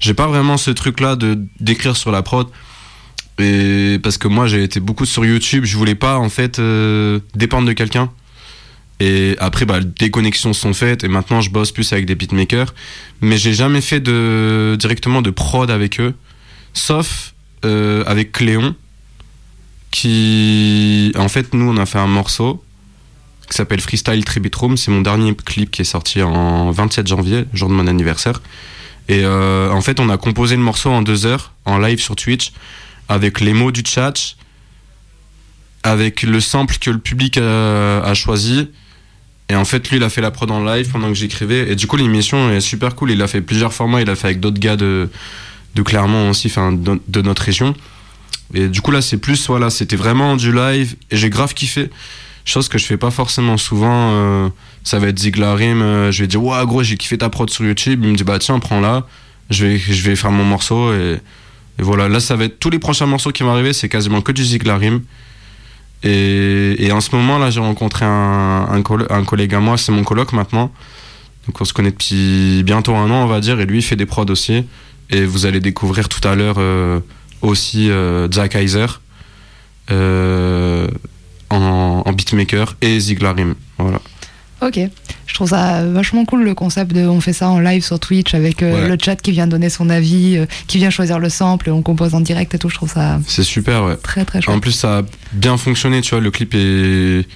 J'ai pas vraiment ce truc-là de d'écrire sur la prod. Et parce que moi, j'ai été beaucoup sur YouTube. Je voulais pas, en fait, euh, dépendre de quelqu'un. Et après, bah, des connexions sont faites et maintenant je bosse plus avec des beatmakers. Mais j'ai jamais fait de, directement de prod avec eux. Sauf euh, avec Cléon. Qui. En fait, nous, on a fait un morceau qui s'appelle Freestyle Tribute Room. C'est mon dernier clip qui est sorti en 27 janvier, jour de mon anniversaire. Et euh, en fait, on a composé le morceau en deux heures, en live sur Twitch, avec les mots du chat, avec le sample que le public a, choisi. Et en fait, lui, il a fait la prod en live pendant que j'écrivais. Et du coup, l'émission est super cool. Il a fait plusieurs formats. Il a fait avec d'autres gars de, de Clermont aussi, de notre région. Et du coup, là, c'est plus, voilà, c'était vraiment du live. Et j'ai grave kiffé. Chose que je fais pas forcément souvent. euh, ça va être Ziglarim. euh, je vais dire, ouais, gros, j'ai kiffé ta prod sur YouTube. Il me dit, bah, tiens, prends-la. Je vais, je vais faire mon morceau. Et, voilà, là, ça va être tous les prochains morceaux qui vont arriver. C'est quasiment que du Ziglarim. Et, en ce moment, là, j'ai rencontré un, collègue à moi, c'est mon coloc maintenant. Donc on se connaît depuis bientôt un an, on va dire, et lui, il fait des prods aussi. Et vous allez découvrir tout à l'heure euh, aussi Jack euh, en, en beatmaker et Ziglarim. Voilà. Ok. Je trouve ça vachement cool le concept de on fait ça en live sur Twitch avec euh, Ouais. le chat qui vient donner son avis, euh, qui vient choisir le sample et on compose en direct et tout. Je trouve ça C'est super, ouais. très très chouette. En plus, ça a bien fonctionné, tu vois, le clip est.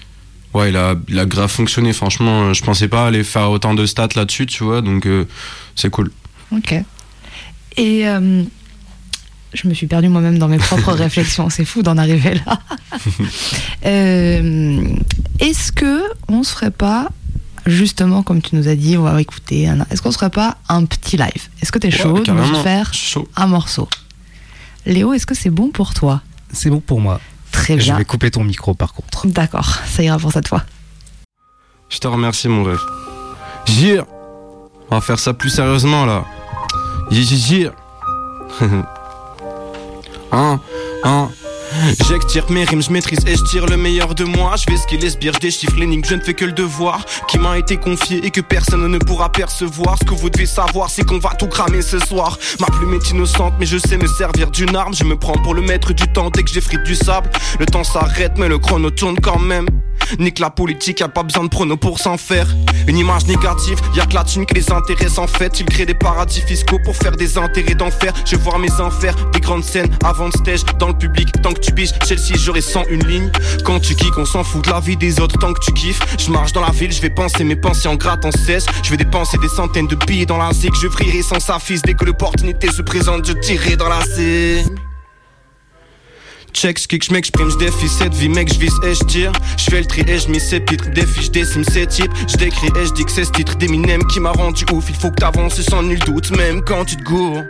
Ouais, il a, il a grave fonctionné, franchement. Je pensais pas aller faire autant de stats là-dessus, tu vois, donc euh, c'est cool. Ok. Et je me suis perdue moi-même dans mes propres réflexions. C'est fou d'en arriver là. Euh, Est-ce que on se ferait pas, justement, comme tu nous as dit, on va écouter, est-ce qu'on se ferait pas un petit live? Est-ce que tu es chaud de nous carrément. faire Chaud. un morceau? Léo, est-ce que c'est bon pour toi? C'est bon pour moi. Très Je bien. vais couper ton micro par contre. D'accord, ça ira pour cette fois. Je te remercie, mon rêve. Gire On va faire ça plus sérieusement, là. Gire Hein Hein J'extire mes rimes, je maîtrise et je tire le meilleur de moi. Je vais ce bière, je déchiffre l'énigme, je ne fais que le devoir qui m'a été confié et que personne ne pourra percevoir. Ce que vous devez savoir, c'est qu'on va tout cramer ce soir. Ma plume est innocente, mais je sais me servir d'une arme. Je me prends pour le maître du temps dès que j'effrite du sable. Le temps s'arrête, mais le chrono tourne quand même. Nique la politique, y a pas besoin de pronos pour s'en faire. Une image négative, y a que la thune qui les intéresse en fait. Ils créent des paradis fiscaux pour faire des intérêts d'enfer. Je voir mes enfers, des grandes scènes avant de stage dans le public. Tant que tu biches, celle-ci j'aurais sans une ligne. Quand tu kicks, on s'en fout de la vie des autres tant que tu kiffes. Je marche dans la ville, je vais penser mes pensées en gratte en cesse. Je vais dépenser des centaines de billets dans la zig. Je vrillerai sans sa dès que l'opportunité se présente. Je tirerai dans la cible. Check, j'kick, j'm'exprime, j'défie cette vie, mec, j'vise et j'tire. J'fais le tri et j'mis ces pitres, défie, j'décime ces types. J'décris et j'dis que c'est ce titre d'Eminem qui m'a rendu ouf. Il faut que t'avances sans nul doute, même quand tu te gourres.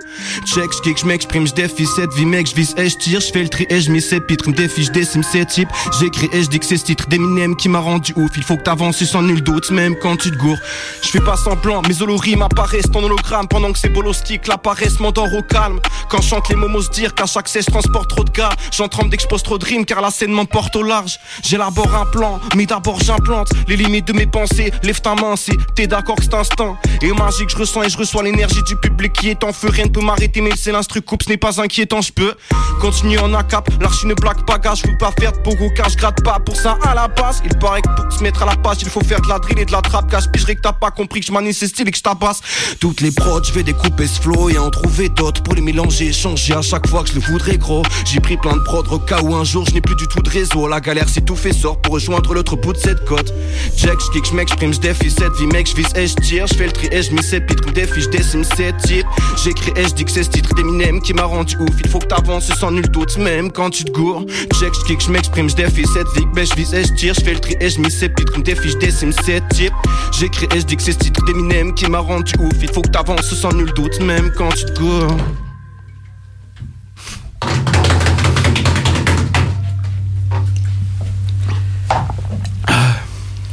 Check, j'kick, j'm'exprime, j'défie cette vie, mec, j'vise et j'tire. J'fais le tri et j'mis ces pitres, m'défie, j'décime ces types. J'écris et j'dis que c'est ce titre d'Eminem qui m'a rendu ouf. Il faut que t'avances sans nul doute, même quand tu te gourres. J'fais pas semblant, mes holorimes apparaissent en hologramme pendant que ces bolos qui l'apparaissent m'endort au calme. Quand je chante les momos dire qu'à chaque cesse je transporte trop de gars. J'en tremble dès que je pose trop de rimes car la scène m'emporte au large. J'élabore un plan, mais d'abord j'implante les limites de mes pensées. Lève ta main si t'es d'accord que c'est instinct. Et magique, je ressens et je reçois l'énergie du public qui est en feu. Rien ne peut m'arrêter, mais c'est l'instru coupe, ce n'est pas inquiétant, je peux continuer en acap. L'archi ne blague pas, gars, je veux pas faire de pogo car je gratte pas pour ça à la base. Il paraît que pour se mettre à la page, il faut faire de la drill et de la trappe. Cache pigerai que t'as pas compris que je manie ces styles et que je tabasse. Toutes les prods, je vais découper ce flow et en trouver d'autres pour les mélanger, changer à chaque fois que je le voudrais gros. J'ai pris plein de prods au cas où un jour je n'ai plus du tout de réseau. La galère c'est tout fait sort pour rejoindre l'autre bout de cette côte. Check, j'kick, j'm'exprime, j'défie cette vie, mec, j'vise et j'tire. J'fais le tri et j'mis ces pitres, m'défie, j'décime ces types. J'écris et j'dis que c'est ce titre d'Eminem qui m'a rendu ouf. Il faut que t'avances sans nul doute, même quand tu te gourres. Check, j'kick, j'm'exprime, j'défie cette vie, ben j'vise et j'tire. J'fais le tri et j'mis ces pitres, m'défie, j'décime ces types. J'écris et j'dis que c'est ce titre d'Eminem qui m'a rendu ouf. Il faut que t'avances sans nul doute, même quand tu te gourres.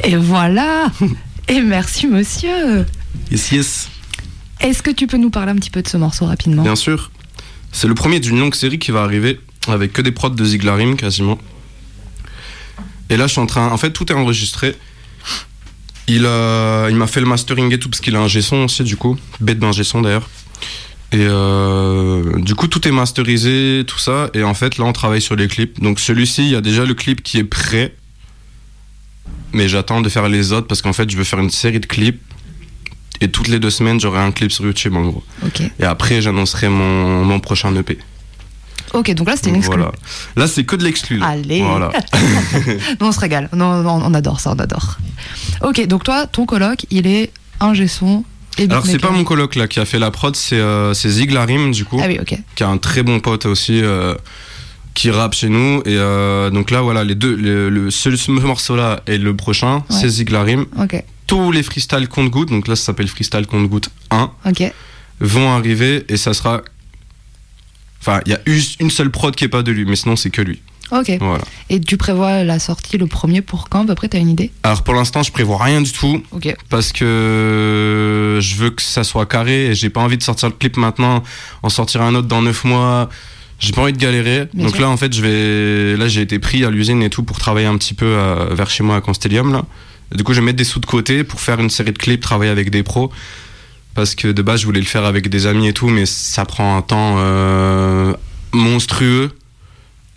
Et voilà Et merci monsieur Yes, yes. Est-ce que tu peux nous parler un petit peu de ce morceau rapidement? Bien sûr. C'est le premier d'une longue série qui va arriver avec que des prods de Ziglarim quasiment. Et là, je suis en train. En fait, tout est enregistré. Il, a... il m'a fait le mastering et tout parce qu'il a un G-son aussi, du coup. Bête d'un G-son d'ailleurs. Et euh, du coup, tout est masterisé, tout ça. Et en fait, là, on travaille sur les clips. Donc, celui-ci, il y a déjà le clip qui est prêt. Mais j'attends de faire les autres parce qu'en fait, je veux faire une série de clips. Et toutes les deux semaines, j'aurai un clip sur YouTube, en gros. Et après, j'annoncerai mon, mon prochain EP. Ok, donc là c'était une exclu. Voilà. Là, c'est que de l'exclu. Allez Voilà. Non, on se régale. Non, non, on adore ça, on adore. Ok, donc toi, ton coloc, il est un son et Alors, c'est pas mon coloc là qui a fait la prod, c'est euh, Ziglarim, du coup. Ah oui, ok. Qui a un très bon pote aussi. euh, qui rappe chez nous et euh, donc là voilà les deux le, le- ce, ce morceau là et le prochain Ouais. c'est Ziglarim tous les freestyle compte goutte donc là ça s'appelle freestyle compte goutte 1 ok. vont arriver et ça sera enfin il y a juste une seule prod qui est pas de lui mais sinon c'est que lui Ok. voilà Et tu prévois la sortie, le premier pour quand À peu près, t'as une idée? Alors pour l'instant je prévois rien du tout Ok. parce que je veux que ça soit carré et j'ai pas envie de sortir le clip maintenant en sortir un autre dans 9 mois j'ai pas envie de galérer. Bien donc sûr. là en fait je vais là j'ai été pris à l'usine et tout pour travailler un petit peu euh, vers chez moi à Constellium là. Et du coup je vais mettre des sous de côté pour faire une série de clips travailler avec des pros. Parce que de base je voulais le faire avec des amis et tout mais ça prend un temps euh, monstrueux.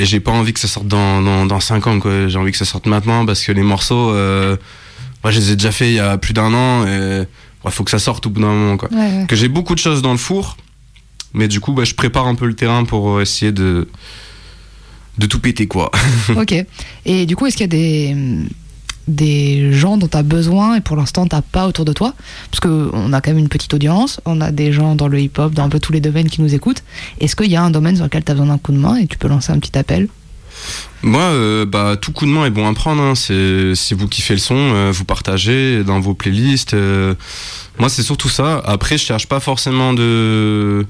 Et j'ai pas envie que ça sorte dans, dans, dans 5 ans quoi. J'ai envie que ça sorte maintenant parce que les morceaux euh, moi je les ai déjà fait il y a plus d'un an et il faut que ça sorte au bout d'un moment quoi. Ouais, ouais. que j'ai beaucoup de choses dans le four mais du coup bah, je prépare un peu le terrain pour essayer de de tout péter quoi ok. Et du coup, est-ce qu'il y a des, des gens dont tu as besoin et pour l'instant t'as pas autour de toi? Parce qu'on a quand même une petite audience, on a des gens dans le hip-hop, dans un peu tous les domaines qui nous écoutent. Est-ce qu'il y a un domaine sur lequel tu as besoin d'un coup de main et tu peux lancer un petit appel? Moi, euh, bah, tout coup de main est bon à prendre. hein. C'est si vous kiffez le son, euh, vous partagez dans vos playlists. euh. Moi, c'est surtout ça. Après, je cherche pas forcément de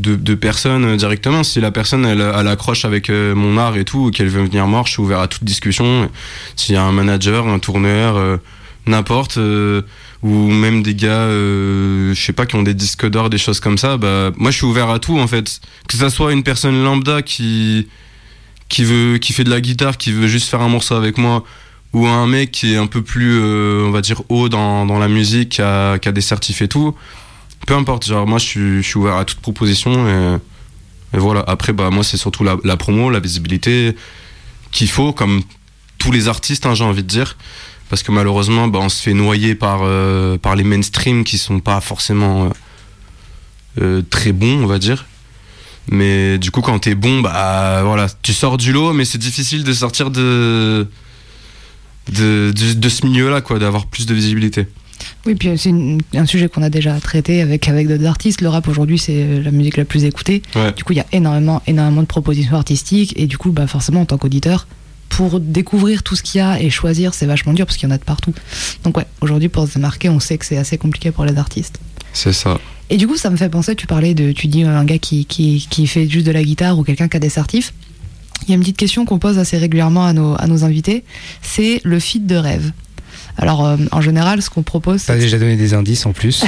de, de personnes directement. Si la personne elle, elle accroche avec euh, mon art et tout, qu'elle veut venir mort, je suis ouvert à toute discussion. S'il y a un manager, un tourneur, euh, n'importe, euh, ou même des gars, euh, je sais pas, qui ont des disques d'or, des choses comme ça, bah moi je suis ouvert à tout en fait. Que ça soit une personne lambda qui qui veut qui fait de la guitare, qui veut juste faire un morceau avec moi, ou un mec qui est un peu plus, on va dire, haut dans, dans la musique, qui a, qui a des certifs et tout. Peu importe, genre moi je suis, ouvert à toute proposition et, voilà. Après, bah moi c'est surtout la, promo, la visibilité qu'il faut, comme tous les artistes, hein, j'ai envie de dire. Parce que malheureusement, bah, on se fait noyer par, euh, les mainstream qui sont pas forcément euh, euh, très bons, on va dire. Mais du coup, quand t'es bon, bah voilà, tu sors du lot, mais c'est difficile de sortir de, de ce milieu-là, quoi, d'avoir plus de visibilité. Oui, puis c'est une- un sujet qu'on a déjà traité avec, avec d'autres artistes. Le rap aujourd'hui, c'est la musique la plus écoutée. Ouais. Du coup, il y a énormément, énormément de propositions artistiques. Et du coup, bah, forcément, en tant qu'auditeur, pour découvrir tout ce qu'il y a et choisir, c'est vachement dur parce qu'il y en a de partout. Donc, ouais, aujourd'hui, pour se démarquer, on sait que c'est assez compliqué pour les artistes. C'est ça. Et du coup, ça me fait penser, tu parlais de, tu dis euh, un gars qui, qui, qui fait juste de la guitare ou quelqu'un qui a des certifs. Il y a une petite question qu'on pose assez régulièrement à nos, à nos invités, c'est le feat de rêve. Alors, euh, en général, ce qu'on propose, T'as déjà donné des indices en plus.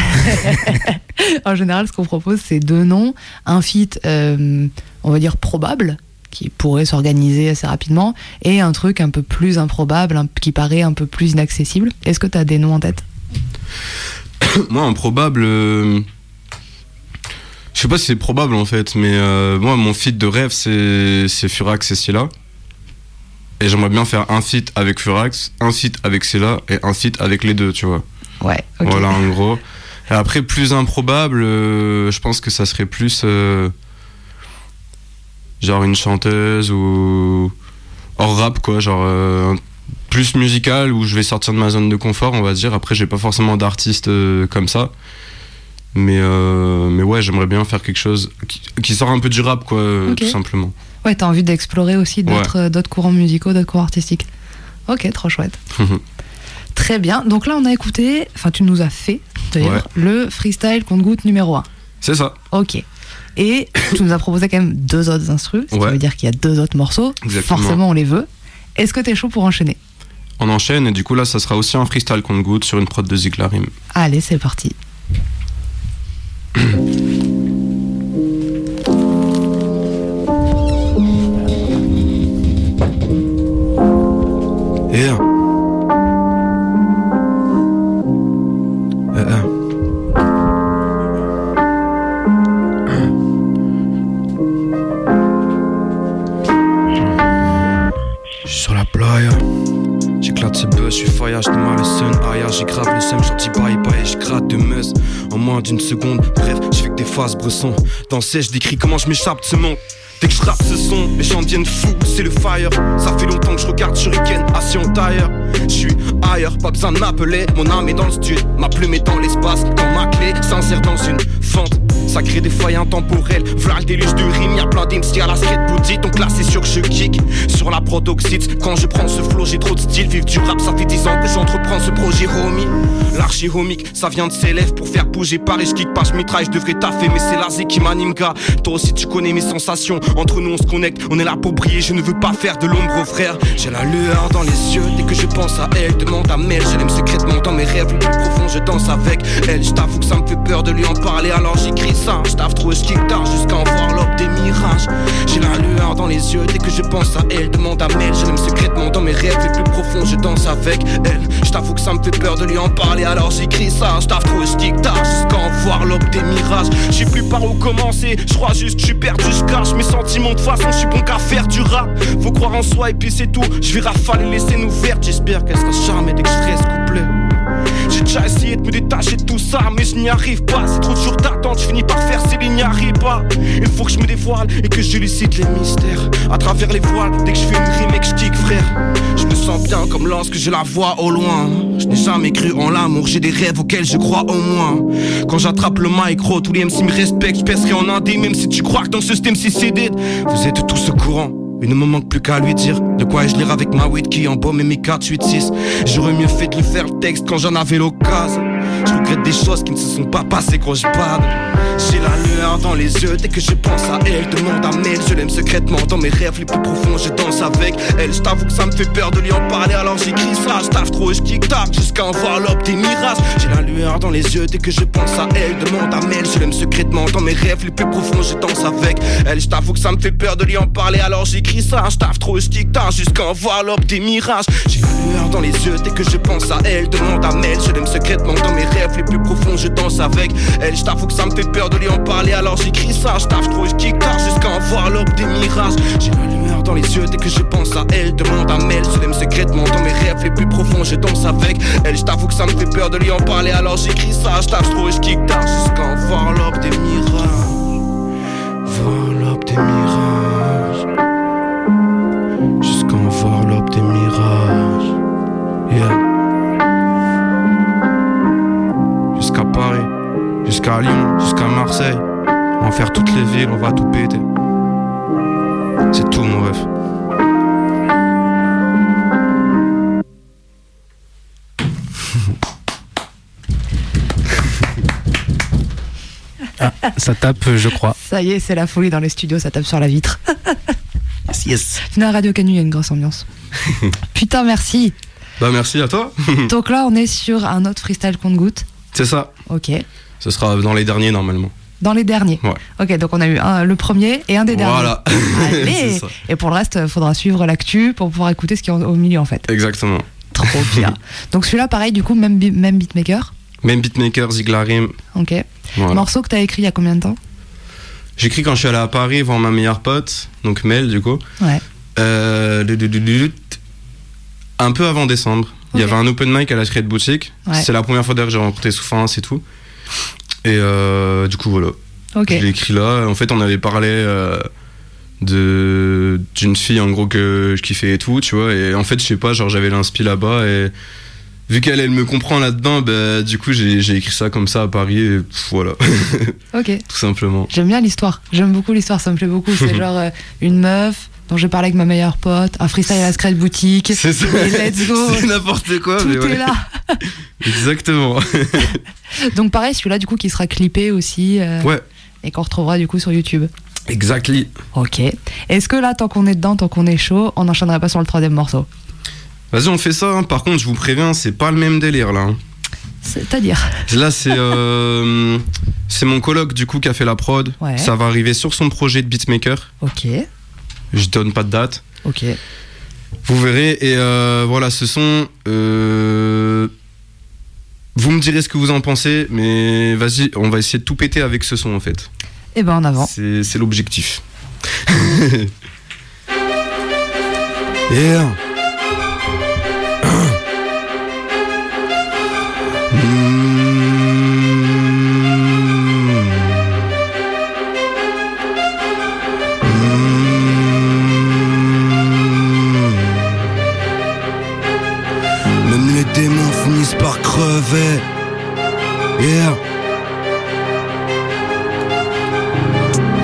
en général, ce qu'on propose, c'est deux noms, un feat, euh, on va dire probable, qui pourrait s'organiser assez rapidement, et un truc un peu plus improbable, un- qui paraît un peu plus inaccessible. Est-ce que tu as des noms en tête? Moi, improbable. euh, Je sais pas si c'est probable en fait, mais euh, moi, mon feat de rêve, c'est c'est Furax et Scylla. Et j'aimerais bien faire un feat avec Furax, un feat avec Scylla et un feat avec les deux, tu vois. Ouais, ok. Voilà, en gros. Et après, plus improbable, euh, je pense que ça serait plus. euh, genre une chanteuse ou. hors rap, quoi. Genre. euh, plus musical où je vais sortir de ma zone de confort, on va dire. Après, j'ai pas forcément d'artiste comme ça. Mais, mais ouais, j'aimerais bien faire quelque chose qui, qui sort un peu du rap, quoi, tout simplement. Ouais, t'as envie d'explorer aussi d'autres euh, d'autres courants musicaux, d'autres courants artistiques. Ok, trop chouette. Très bien. Donc là, on a écouté, enfin, tu nous as fait, d'ailleurs, le freestyle compte-goutte numéro 1. C'est ça. Ok. Et tu nous as proposé quand même deux autres instrus, ce qui Ouais. veut dire qu'il y a deux autres morceaux. Exactement. Forcément, on les veut. Est-ce que t'es chaud pour enchaîner? On enchaîne et du coup, là, ça sera aussi un freestyle compte goutte sur une prod de Ziglarim. Allez, c'est parti. bresson. Dans je décris comment je m'échappe de ce monde. Dès que je rappe ce son, les gens deviennent fous, c'est le fire. Ça fait longtemps que je regarde Shuriken, assis en tailleur. Je suis ailleurs, pas besoin de. Mon âme est dans le studio, ma plume est dans l'espace. Quand ma clé s'insère dans une fente, ça crée des failles intemporelles. V'là le déluge de rimes, y'a plein d'MC à la street boutique. Donc là, c'est sûr que je kick sur la protoxide. Quand je prends ce flow, j'ai trop de style. Vivre du rap, ça fait 10 ans que j'entreprends ce projet, homie. L'archi-homique, ça vient de ses lèvres pour faire bouger Paris. Je kick pas, je mitraille, je devrais taffer, mais c'est l'azé qui m'anime, gars. Toi aussi, tu connais mes sensations. Entre nous, on se connecte, on est là pour. Je ne veux pas faire de l'ombre aux frères. J'ai la lueur dans les yeux dès que je pense à elle. Demande à Mel, je l'aime secrètement dans mes rêves les plus profonds. Je danse avec elle. Je t'avoue que ça me fait peur de lui en parler, alors j'écris ça. Je trop, je kick tard jusqu'à en voir l'aube des mirages. J'ai la lueur dans les yeux dès que je pense à elle. Demande à Mel, je l'aime secrètement dans mes rêves les plus profonds. Je danse avec elle. Je t'avoue que ça me fait peur de lui en parler, alors j'écris ça. Je trop, tard jusqu'à en voir l'aube des mirages. Je plus par où commencer. Je crois juste je suis perdu, je cache mes sentiments de façon. Je suis bon qu'à faire du rap. Faut croire en soi et puis c'est tout. Je vais rafaler, laisser nous faire. J'espère qu'elle sera charmée dès que je ferai ce couplet. J'ai déjà essayé de me détacher de tout ça, mais je n'y arrive pas. C'est trop de jours d'attente, je finis par faire ces lignes arrive pas. Il faut que je me dévoile et que je lucide les mystères. À travers les voiles, dès que je fais une rime et que je frère. Je me sens bien comme lorsque je la vois au loin. Je n'ai jamais cru en l'amour, j'ai des rêves auxquels je crois au moins. Quand j'attrape le micro, tous les MC me respectent, je en indé, même si tu crois que dans ce système c'est cédé. Vous êtes tous au courant. Il ne me manque plus qu'à lui dire de quoi ai-je lire avec ma weed qui embaume et mes 4-8-6 J'aurais mieux fait de lui faire le texte quand j'en avais l'occasion. Je regrette des choses qui ne se sont pas passées quand je parle. J'ai la lueur dans les yeux. Dès que je pense à elle Demande à Mel, je l'aime secrètement dans mes rêves les plus profonds Je danse avec elle, je t'avoue que ça me fait peur de lui en parler Alors j'écris ça, je taffe trop et je kick tac Jusqu'à en voir l'aube des mirages J'ai la lueur dans les yeux. Dès que je pense à elle Demande à Mel, je l'aime secrètement dans mes rêves les plus profonds Je danse avec elle, je t'avoue que ça me fait peur de lui en parler Alors j'écris ça, je taffe trop et je kick tac Jusqu'à en voir l'aube des mirages J'ai la lueur dans les yeux. Dès que je pense à elle Demande à Mel, je l'aime secrètement dans mes rêves les plus profonds Je danse avec elle, je t'avoue que ça me fait peur de lui en parler alors j'écris ça. Je taffe trop, je kick tard jusqu'à en voir l'aube des mirages. J'ai la lumière dans les yeux dès que je pense à elle. Demande à Mel, je l'aime secrètement dans mes rêves les plus profonds. Je danse avec elle, je t'avoue que ça me fait peur de lui en parler. Alors j'écris ça, je taffe trop, je tard jusqu'à voir l'aube des mirages. Voir l'aube des mirages. Faire toutes les villes, on va tout péter. C'est tout mon rêve. Ah, ça tape, je crois. Ça y est, c'est la folie dans les studios, ça tape sur la vitre. Yes, yes. À Radio Canu, il y a une grosse ambiance. Putain, merci. Bah merci à toi. Donc là, on est sur un autre freestyle compte-goutte. C'est ça. Ok. Ce sera dans les derniers normalement. Dans les derniers. Ouais. Ok, donc on a eu un- le premier et un des derniers. Voilà. C'est ça. Et pour le reste, il faudra suivre l'actu pour pouvoir écouter ce qui est au milieu en fait. Exactement. Trop bien. donc celui-là, pareil, du coup, même, même beatmaker. Même beatmaker, Ziglarim. Ok. Voilà. Morceau que t'as écrit il y a combien de temps? J'écris quand je suis allé à Paris voir ma meilleure pote, donc Mel du coup. Ouais. Euh, un peu avant décembre. Il y avait un open mic à la Secret Boutique. Ouais. C'est la première fois d'ailleurs que j'ai rencontré Souffrance et tout. Et euh, du coup, voilà. Ok. Je l'ai écrit là. En fait, on avait parlé euh, de d'une fille en gros que je kiffais et tout, tu vois. Et en fait, je sais pas, genre j'avais l'inspi là-bas et vu qu'elle elle me comprend là-dedans, bah, du coup j'ai j'ai écrit ça comme ça à Paris et pff, voilà, Ok. tout simplement. J'aime bien l'histoire. J'aime beaucoup l'histoire, ça me plaît beaucoup. C'est genre euh, une meuf dont j'ai parlé avec ma meilleure pote, un freestyle à la Secret Boutique. C'est ça. Et let's go. C'est n'importe quoi, Tout mais est ouais. là. Exactement. Donc pareil, celui-là du coup qui sera clippé aussi. euh, Ouais. Et qu'on retrouvera du coup sur YouTube. Exactly. Ok. Est-ce que là, tant qu'on est dedans, tant qu'on est chaud, on n'enchaînerait pas sur le troisième morceau? Vas-y, on fait ça. hein. Par contre, je vous préviens, c'est pas le même délire là. hein. C'est-à-dire? Là, c'est euh, c'est mon coloc du coup qui a fait la prod. Ouais. Ça va arriver sur son projet de beatmaker. Ok. Je donne pas de date. Ok. Vous verrez. Et euh, voilà, ce sont. euh, vous me direz ce que vous en pensez, mais vas-y, on va essayer de tout péter avec ce son en fait. Eh ben en avant. C'est c'est l'objectif. yeah.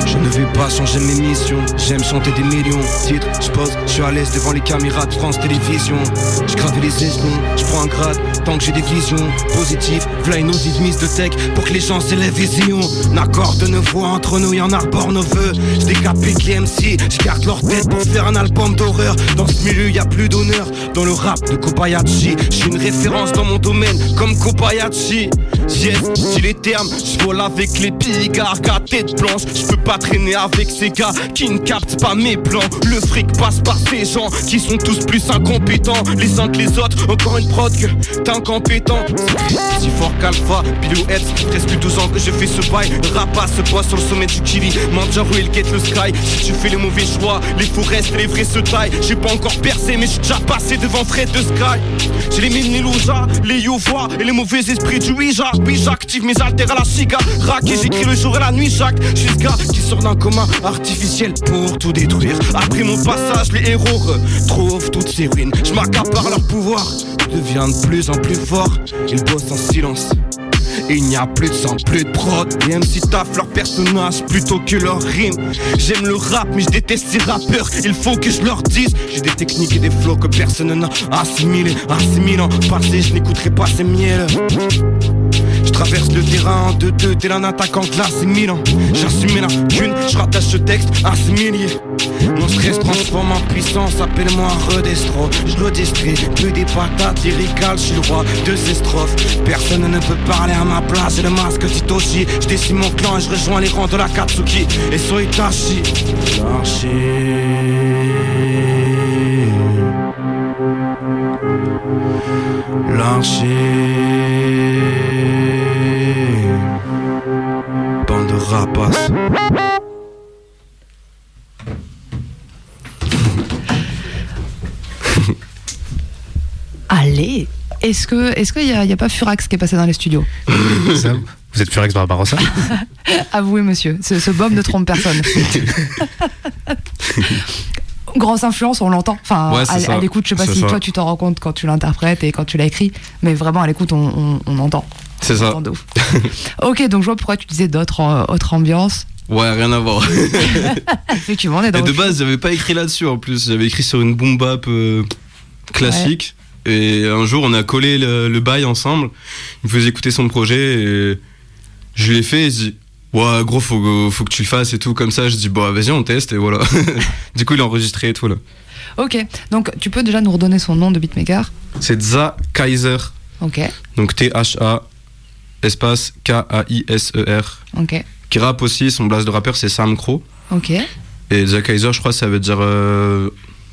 Je ne vais pas changer mes missions. J'aime chanter des millions. Titre, je pose, je suis à l'aise devant les caméras de France Télévisions. Je gravais les échelons, je prends un grade tant que j'ai des visions positives. V'là une oside mise de tech pour que les gens s'élèvent vision. N'accorde nos voix entre nous, y'en arbore nos voeux. Je décapite les MC, je garde leur tête pour faire un album d'horreur. Dans ce milieu, y a plus d'honneur. Dans le rap de Kobayashi, je suis une référence dans mon domaine comme Kobayashi. Yes, j'ai les termes, je vole avec les pigards, gars tête blanche. Je peux pas traîner avec ces gars qui ne captent pas mes plans. Le fric passe par ces gens qui sont tous plus incompétents les uns que les autres. Encore une prod que t'es incompétent. Si fort qu'Alpha, pilouette, presque 12 ans que je fais ce bail. Se pose sur le sommet du Kili. Manjaro, il guette le sky. Si tu fais les mauvais choix, les faux restent et les vrais se taillent. J'ai pas encore percé, mais j'suis déjà passé devant Fred de Sky. J'ai les loujas, les yovois et les mauvais esprits du Ouija. Oui, j'active mes altères à la cigare. Rack et j'écris le jour et la nuit, Jacques. Je suis ce gars qui sort d'un commun artificiel pour tout détruire. Après mon passage, les héros toutes ces ruines. Je m'accapare leur pouvoir, deviens de plus en plus fort. Ils bossent en silence. Et il n'y a plus de sang, plus de prod. Les MC taffent leur personnage plutôt que leur rime. J'aime le rap, mais je déteste ces rappeurs. Il faut que je leur dise. J'ai des techniques et des flots que personne n'a assimilé. Assimilant, passé, je n'écouterai pas ces miels. Je traverse le terrain en 2-2, tel un attaquant classe Milan. J'assume la lacune, je rattache ce texte à ce millier. Mon stress transforme en puissance, appelle-moi redestro. Je redistribue des patates lyricales, je suis le roi de ces strophes. Personne ne peut parler à ma place, j'ai le masque Titoshi. Je décime mon clan et je rejoins les rangs de la Katsuki. Et so Itachi. L'archer. Allez Est-ce que est-ce qu'il n'y a, il y a pas Furax qui est passé dans les studios Ça, vous êtes à ça Avouez, monsieur, ce, ce bombe ne trompe personne. Grosse influence, on l'entend. Enfin, Ouais, à, l'écoute, je sais pas si ça. toi tu t'en rends compte quand tu l'interprètes et quand tu l'as écrit, mais vraiment à l'écoute, on, on- on entend. C'est ça. ok, donc je vois pourquoi tu disais d'autres euh, autres ambiances. Ouais, rien à voir. Effectivement, on est dans Et de autre base, j'avais pas écrit là-dessus en plus. J'avais écrit sur une boom bap euh, classique. Et un jour, on a collé le, le bail ensemble. Il me faisait écouter son projet et je l'ai fait. Et je dis, ouais, gros, faut, faut que tu le fasses et tout. Comme ça, je dis, bon, vas-y, on teste et voilà. du coup, il a enregistré et tout là. Ok, donc tu peux déjà nous redonner son nom de beatmaker? C'est Za Kaiser. Ok, Donc T-H-A espace K-A-I-S-E-R. ok, Qui rappe aussi. Son blast de rappeur, c'est Sam Crow. ok. Et The Kaiser, je crois, ça veut dire. euh,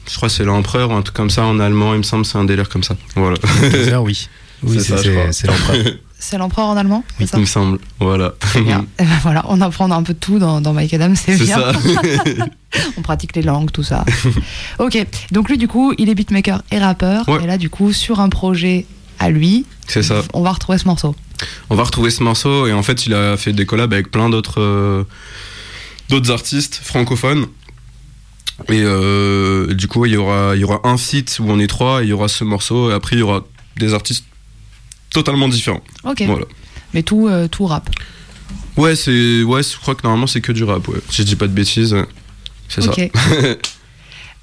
je crois que c'est l'empereur ou un truc comme ça en allemand, il me semble, c'est un délire comme ça. Voilà. Kaiser, oui. Oui, C'est l'empereur. C'est l'empereur en allemand c'est ça Il me semble. Voilà. Bien. Eh ben voilà, on apprend un peu de tout dans, dans Mike Adam, c'est C'est bien. ça. on pratique les langues, tout ça. ok, donc lui, du coup, il est beatmaker et rappeur. Ouais. Et là, du coup, sur un projet à lui, C'est ça. on va retrouver ce morceau. On va retrouver ce morceau et en fait, il a fait des collabs avec plein d'autres euh, d'autres artistes francophones. Et euh, du coup, il y aura il y aura un feat où on est trois, et il y aura ce morceau et après il y aura des artistes totalement différents. Ok. Voilà. Mais tout, euh, tout rap. Ouais, c'est ouais, je crois que normalement c'est que du rap. Ouais. Si je dis pas de bêtises, c'est ça.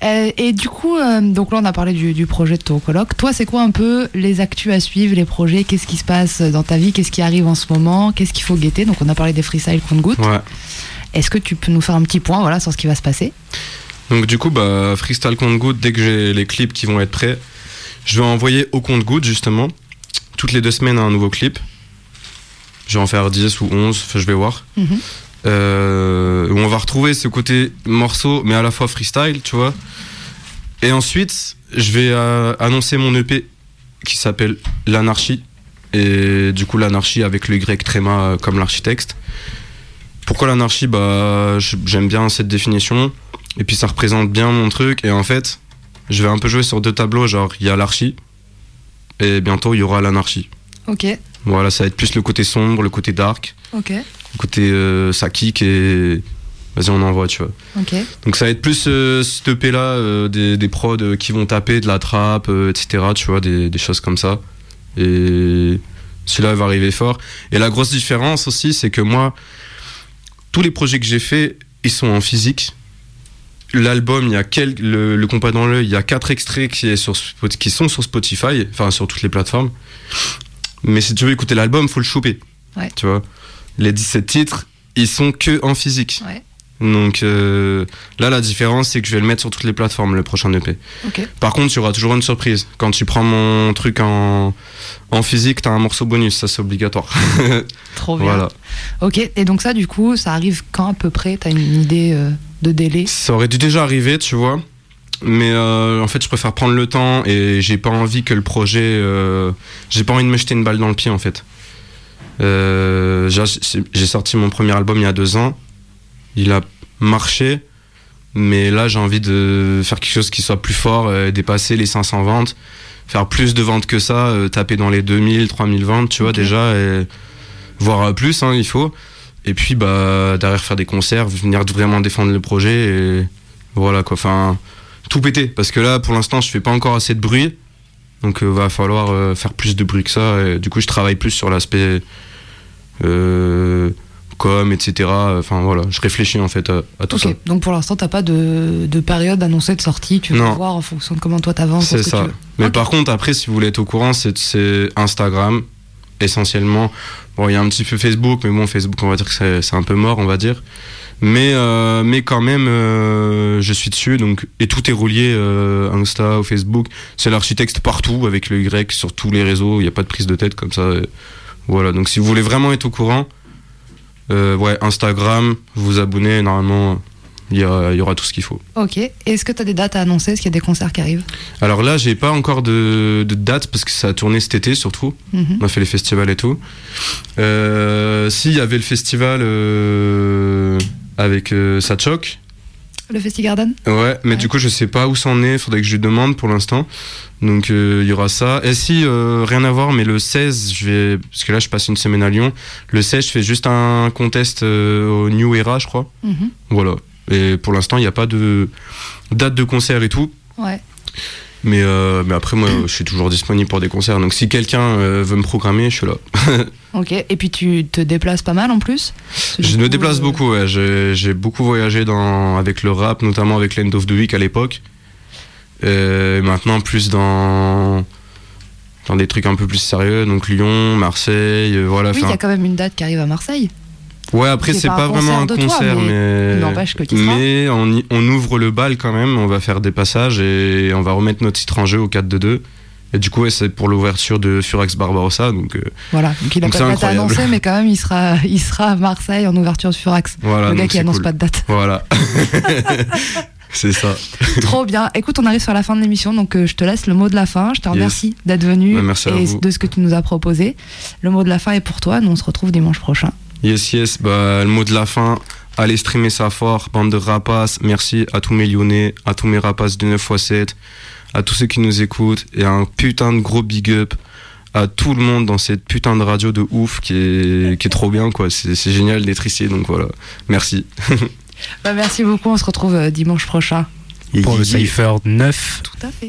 Euh, et du coup, euh, donc là, on a parlé du, du projet de ton colloque. Toi, c'est quoi un peu les actus à suivre, les projets? Qu'est-ce qui se passe dans ta vie? Qu'est-ce qui arrive en ce moment? Qu'est-ce qu'il faut guetter? Donc, on a parlé des freestyles compte goutte. ouais. Est-ce que tu peux nous faire un petit point voilà, sur ce qui va se passer? Donc du coup, bah, freestyle compte goutte, dès que j'ai les clips qui vont être prêts, je vais envoyer au compte goutte justement. Toutes les deux semaines un nouveau clip. Je vais en faire 10 ou 11, enfin, je vais voir. Mhm. Euh, où on va retrouver ce côté morceau, mais à la fois freestyle, tu vois. Et ensuite, je vais euh, annoncer mon EP qui s'appelle L'Anarchie. Et du coup, l'anarchie avec le Y tréma euh, comme l'architecte. Pourquoi l'anarchie? Bah, j'aime bien cette définition. Et puis ça représente bien mon truc. Et en fait, je vais un peu jouer sur deux tableaux. Genre, il y a l'archi. Et bientôt, il y aura l'anarchie. Ok, Voilà, ça va être plus le côté sombre, le côté dark, ok, côté euh, ça kick et. Vas-y, on envoie, tu vois. Donc ça va être plus euh, cet EP là, euh, des, des prods euh, qui vont taper, de la trappe, euh, etc. Tu vois, des, des choses comme ça. Et celui-là va arriver fort. Et la grosse différence aussi, c'est que moi, tous les projets que j'ai faits, ils sont en physique. L'album, il y a quel, le, le compas dans l'œil, il y a quatre extraits qui, est sur, Spot- qui sont sur Spotify, enfin sur toutes les plateformes. Mais si tu veux écouter l'album, faut le choper. Ouais. Tu vois, les 17 titres, ils sont que en physique. Ouais. Donc euh, là, la différence, c'est que je vais le mettre sur toutes les plateformes, le prochain EP. Par contre, il y aura toujours une surprise. Quand tu prends mon truc en, en physique, t'as un morceau bonus, ça c'est obligatoire. Trop bien. Voilà. Ok, et donc ça, du coup, ça arrive quand à peu près? T'as une idée euh, de délai? Ça aurait dû déjà arriver, tu vois. Mais euh, en fait, je préfère prendre le temps et j'ai pas envie que le projet. j'ai pas envie de me jeter une balle dans le pied, en fait. Euh, j'ai sorti mon premier album il y a deux ans. Il a marché. Mais là, j'ai envie de faire quelque chose qui soit plus fort, euh, dépasser les 500 ventes, faire plus de ventes que ça, euh, taper dans les 2000, 3000 ventes, tu vois, déjà, et voire euh, plus, hein, il faut. Et puis, bah, derrière, faire des concerts, venir vraiment défendre le projet, et voilà, quoi. Enfin, tout péter, parce que là, pour l'instant, je fais pas encore assez de bruit, donc euh, va falloir euh, faire plus de bruit que ça, et du coup, je travaille plus sur l'aspect. Euh, com, etc. Enfin voilà, je réfléchis en fait à, à tout Ok, ça. donc pour l'instant, t'as pas de, de période annoncée de sortie. Tu vas voir en fonction de comment toi t'avances. C'est ce que ça. tu. Mais par contre, après, si vous voulez être au courant, c'est- Instagram, essentiellement. Bon, il y a un petit peu Facebook, mais bon, Facebook, on va dire que c'est c'est un peu mort, on va dire. Mais, euh, mais quand même, euh, je suis dessus, donc, et tout est relié, euh, Insta ou Facebook. C'est l'architecte partout, avec le Y sur tous les réseaux, il n'y a pas de prise de tête comme ça. voilà, donc si vous voulez vraiment être au courant, euh, ouais, Instagram, vous abonnez, normalement, il y, a- il y aura tout ce qu'il faut. Ok. Est-ce que tu as des dates à annoncer? Est-ce qu'il y a des concerts qui arrivent? Alors là, j'ai pas encore de, de date parce que ça a tourné cet été surtout. Mhm. On a fait les festivals et tout. Euh, si, il y avait le festival euh, avec euh, Satchok. Le Festi Garden Ouais, mais du coup, je sais pas où c'en est. Faudrait que je lui demande pour l'instant. Donc, euh, il y aura ça. Et si, euh, rien à voir, mais le 16, je vais. Parce que là, je passe une semaine à Lyon. Le 16, je fais juste un contest euh, au New Era, je crois. Mhm. Voilà. Et pour l'instant, il n'y a pas de date de concert et tout. Ouais. Mais, euh, mais après, moi, je suis toujours disponible pour des concerts. Donc, si quelqu'un euh, veut me programmer, je suis là. Ok. Et puis tu te déplaces pas mal en plus? Je me déplace euh, beaucoup, ouais. J'ai beaucoup voyagé dans, avec le rap, notamment avec l'End of the Week à l'époque. Maintenant, plus dans, dans des trucs un peu plus sérieux. Donc, Lyon, Marseille, euh, voilà. Oui, il y a quand même une date qui arrive à Marseille. Ouais, après, C'est pas pas, vraiment un concert de toi, mais on, y- on ouvre le bal quand même, on va faire des passages et on va remettre notre titre en jeu au 4-2-2. Et du coup, ouais, c'est pour l'ouverture de Furax Barbarossa. Donc, euh, Voilà. Donc il a Donc pas de date mais quand même il sera, il sera à Marseille en ouverture de Furax. voilà. le gars qui annonce cool. pas de date. Voilà. c'est ça. Trop bien. Écoute, on arrive sur la fin de l'émission, donc euh, je te laisse le mot de la fin. Je te Yes. remercie d'être venu Ouais, à et vous. de ce que tu nous as proposé. Le mot de la fin est pour toi. Nous on se retrouve dimanche prochain. Yes, yes. Bah, le mot de la fin. Allez streamer ça fort, bande de rapaces. Merci à tous mes lyonnais, à tous mes rapaces du 9x7, à tous ceux qui nous écoutent et un putain de gros big up à tout le monde dans cette putain de radio de ouf qui est, qui est trop bien, quoi. C'est c'est génial d'être ici, donc voilà. Merci. Bah, merci beaucoup. On se retrouve euh, dimanche prochain. Pour le Cypher 9. Tout à fait.